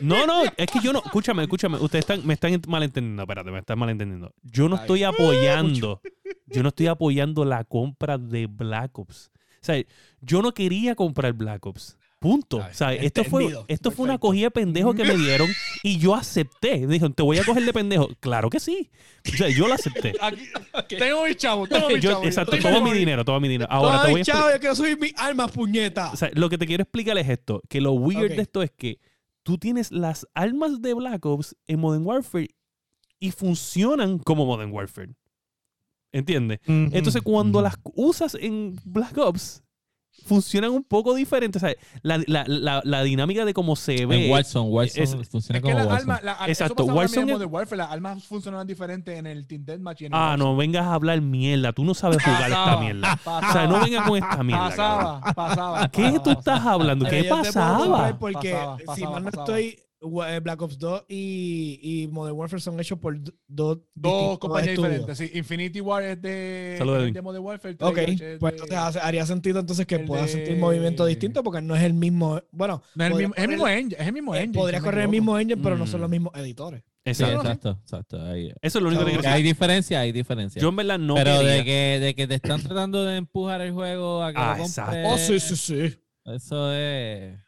No, no, es que yo no. Escúchame, escúchame. Ustedes están, me están malentendiendo. Espérate, me están malentendiendo. Yo no estoy apoyando. Yo no estoy apoyando la compra de Black Ops. O sea, yo no quería comprar Black Ops. Punto. O sea, esto fue, esto fue una cogida de pendejo que me dieron y yo acepté. Me dijeron, te voy a coger de pendejo. Claro que sí. O sea, yo lo acepté. Aquí, Tengo mi chavo, tengo mi Yo- chavo. exacto, todo mi mi- dinero, todo mi dinero. Ahora te Ay, voy a chavo, yo quiero subir mis armas, puñeta. O sea, lo que te quiero explicar es esto, que lo weird de esto es que tú tienes las armas de Black Ops en Modern Warfare y funcionan como Modern Warfare. ¿Entiendes? Entonces, cuando las usas en Black Ops, funcionan un poco diferentes. ¿sabes? La, la, la, la dinámica de cómo se ve. En Warzone, Warzone es- funciona Es que como las Warzone. Exacto, Warzone en Warfare, las armas funcionaban diferente en el Team Deathmatch y en el Ah, no vengas a hablar mierda. Tú no sabes jugar esta Pasaba, mierda. O sea, no vengas con esta mierda. cabrón. Pasaba, pasaba. ¿Qué pasaba, tú estás hablando? ¿Qué pasaba? Porque Pasaba, si mal no estoy, Black Ops 2 y, y Modern Warfare son hechos por d- dos Dos distintos compañías diferentes. Sí, Infinity War es de, es de Modern Warfare. Ok, pues de- entonces hace- haría sentido entonces que pueda sentir de- movimiento distinto porque no es el mismo. Bueno, no es el mismo, es el mismo correr- engine. Es el mismo eh, engine. podría si no me correr el mismo engine, pero no son Mm. los mismos editores. Sí, Exacto. exacto, ahí. Eso es lo único que quiero hay diferencia, hay diferencia. Yo en verdad no Pero quería. de que, de que te están tratando de empujar el juego a que Ah, lo exacto. compres, Oh, sí, sí, sí. Eso es...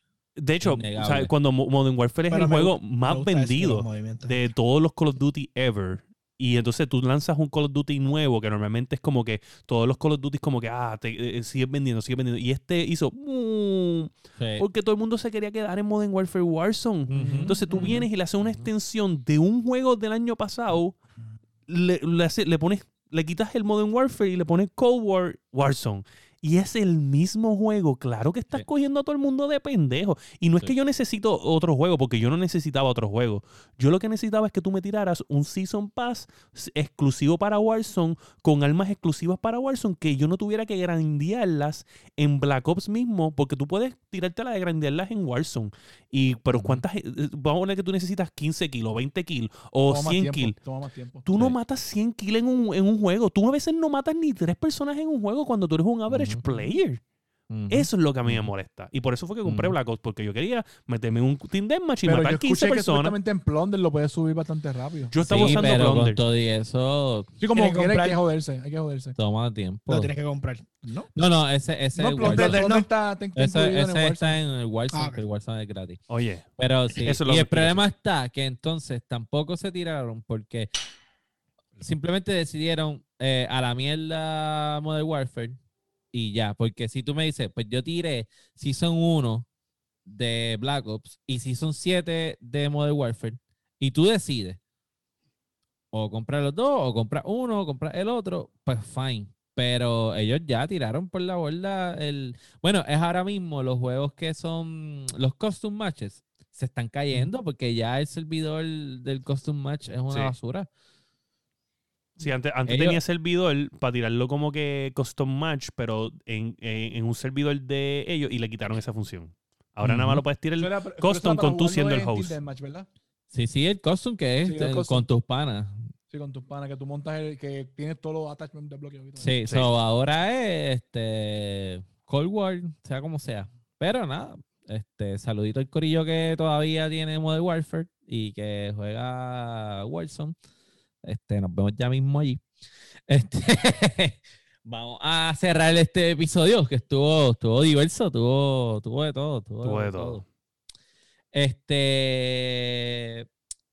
De hecho, Innegable. o sea, cuando Mo- Modern Warfare es Pero el me juego más vendido de todos los Call of Duty ever. Y entonces tú lanzas un Call of Duty nuevo, que normalmente es como que todos los Call of Duty como que, ah, te, eh, sigues vendiendo, sigues vendiendo. Y este hizo, "Mm", sí. porque todo el mundo se quería quedar en Modern Warfare Warzone. Entonces tú vienes y le haces una extensión de un juego del año pasado, le, le, hace- le pones, le quitas el Modern Warfare y le pones Cold War Warzone. Y es el mismo juego. Claro que estás Sí. cogiendo a todo el mundo de pendejo. Y no es Sí. que yo necesito otro juego, porque yo no necesitaba otro juego. Yo lo que necesitaba es que tú me tiraras un Season Pass exclusivo para Warzone, con armas exclusivas para Warzone, que yo no tuviera que grandearlas en Black Ops mismo, porque tú puedes tirarte la de grandearlas en Warzone. Y, pero. ¿cuántas? eh, eh, Vamos a poner que tú necesitas 15 kilos, 20 kilos o Toma más 100 tiempo, kills. Toma más tiempo. Tú no matas 100 kills en un, en un juego. Tú a veces no matas ni tres personas en un juego cuando tú eres un average Ujú. player. Ujú. Eso es lo que a mí me molesta. Y por eso fue que compré. Black Ops, porque yo quería meterme en un Team Deathmatch y Pero yo matar 15 escuché que personas. supuestamente en Plunder lo puedes subir bastante rápido. Yo estaba sí, usando pero Plunder. con todo y eso Sí, como que quiera hay comprar- que joderse. Hay que joderse. toma tiempo. Lo tienes que comprar. ¿No? No, no, ese, ese No, es Plunder, Warzone. Plunder está, está Ese, en ese Warzone. está en el Warzone, Ah, ok. que el Warzone es gratis. Oye, Pero sí. Eso es lo y que el problema está que entonces tampoco se tiraron porque simplemente decidieron eh, a la mierda Modern Warfare y ya. Porque si tú me dices, pues yo tiré Season 1 de Black Ops y Season 7 de Modern Warfare y tú decides o comprar los dos o comprar uno o comprar el otro, pues fine. Pero ellos ya tiraron por la borda el... Bueno, es ahora mismo los juegos que son los custom matches se están cayendo porque ya el servidor del custom match es una Sí. basura. Sí, antes, antes Ellos- tenía servidor para tirarlo como que custom match, pero en, en- en un servidor de ellos y le quitaron esa función. Ahora nada más lo puedes tirar era- eso custom con tú siendo el host. Sí, sí, el custom que es Sí, el custom. con tus panas. Sí, con tus panas, que tú montas el, que tienes todos los attachments desbloqueados. y todo. Sí, Sí. so ahora es este Cold War, sea como sea. Pero nada, este saludito al corillo que todavía tiene Modern Warfare y que juega Warzone. Este, nos vemos ya mismo allí. Este, vamos a cerrar este episodio que estuvo, estuvo diverso, tuvo, tuvo de todo, tuvo, Tuvo de todo. Este,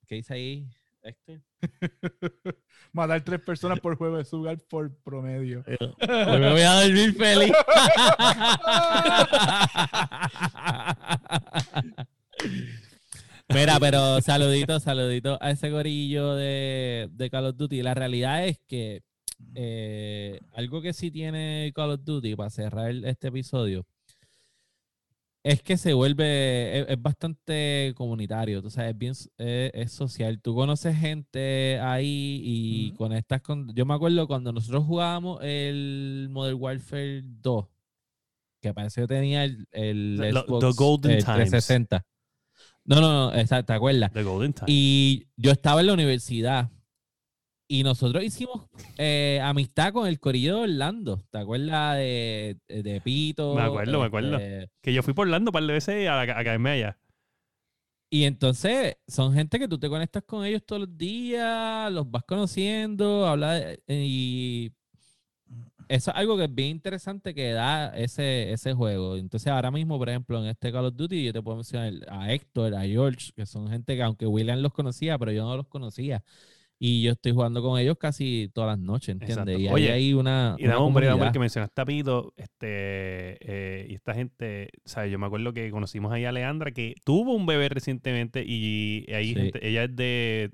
¿qué dice ahí, Héctor? Matar tres personas por juego de Sugar por promedio. Hoy me voy a dormir feliz. Mira, pero saludito, saludito a ese gorillo de, de Call of Duty. La realidad es que eh, algo que sí tiene Call of Duty para cerrar este episodio es que se vuelve, es, es bastante comunitario, tú sabes, es bien, es, es social. Tú conoces gente ahí y Ujú. conectas con... Yo me acuerdo cuando nosotros jugábamos el Modern Warfare 2, que parece que tenía el, el Xbox the Golden el Times. 360. No, no, no, exacto, ¿te acuerdas? The Golden Time. Y yo estaba en la universidad y nosotros hicimos eh, amistad con el corillo de Orlando. ¿Te acuerdas de, de Pito? Me acuerdo, me acuerdo. Este, que yo fui por Orlando un par de veces a, a caerme allá. Y entonces son gente que tú te conectas con ellos todos los días, los vas conociendo, habla de- y eso es algo que es bien interesante que da ese, ese juego. Entonces ahora mismo, por ejemplo, en este Call of Duty yo te puedo mencionar a Héctor, a George, que son gente que aunque William los conocía, pero yo no los conocía. Y yo estoy jugando con ellos casi todas las noches, ¿entiendes? Exacto. Y ahí Oye, hay una... Y dame hombre, comunidad. que mencionaste a Pito, este, eh, y esta gente, ¿sabes? Yo me acuerdo que conocimos ahí a Leandra, que tuvo un bebé recientemente y Sí. gente, ella es de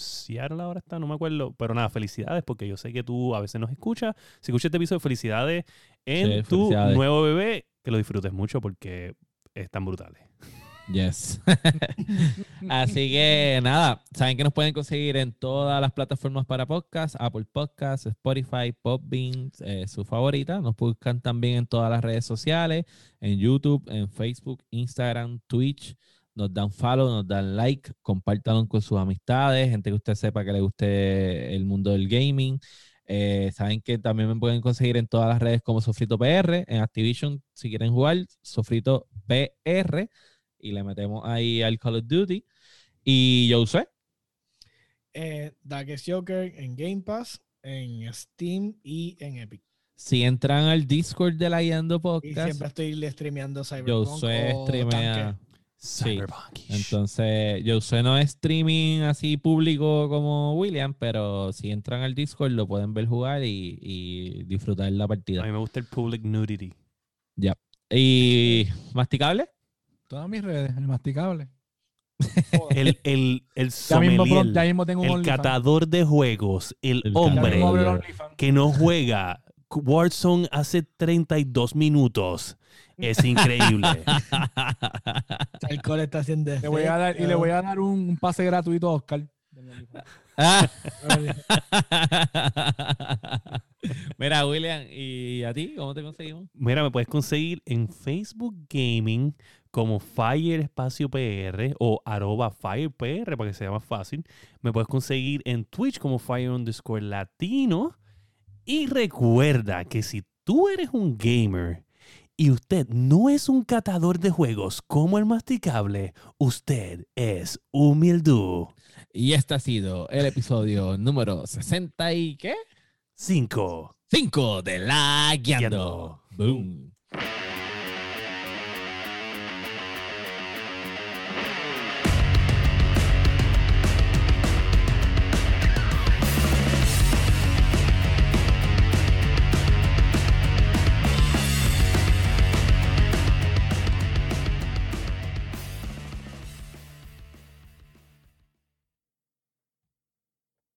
Seattle ahora está, no me acuerdo. Pero nada, felicidades porque yo sé que tú a veces nos escuchas. Si escuchas este episodio, felicidades en Sí, tu felicidades. nuevo bebé. Que lo disfrutes mucho porque están brutales. Yes. Así que nada, saben que nos pueden conseguir en todas las plataformas para podcast, Apple Podcasts, Spotify, Podbean, eh, su favorita. Nos buscan también en todas las redes sociales, en YouTube, en Facebook, Instagram, Twitch. Nos dan follow, nos dan like, compártanlo con sus amistades, gente que usted sepa que le guste el mundo del gaming. Eh, saben que también me pueden conseguir en todas las redes como Sofrito PR, en Activision, si quieren jugar, Sofrito PR y le metemos ahí al Call of Duty. Y yo usé. Eh, Darkest Joker en Game Pass, en Steam y en Epic. Si entran al Discord de la Guiando Y Podcast, siempre estoy streameando yo Cyberpunk. usé o streamea. Sí. Entonces, yo usé no es streaming así público como William, pero si entran al Discord lo pueden ver jugar y, y disfrutar la A partida. mí me gusta el public nudity. ¿Y masticable? Todas mis redes, el masticable. El, el, el Ya mismo, sommelier, ya mismo tengo un el catador de juegos, el, El Ya hombre mismo que no juega Warzone hace 32 minutos. Es increíble. Alcohol está haciendo Le voy a dar, y le voy a dar un, un pase gratuito a Oscar. Mira, William, ¿y a ti? ¿Cómo te conseguimos? Mira, me puedes conseguir en Facebook Gaming como Fire Espacio PR o arroba Fire PR para que sea más fácil. Me puedes conseguir en Twitch como Fire underscore Latino. Y recuerda que si tú eres un gamer y usted no es un catador de juegos como el masticable, usted es humildú. Y este ha sido el episodio número 60 y ¿qué? 5. 5 de La Guiando. Guiando. Boom.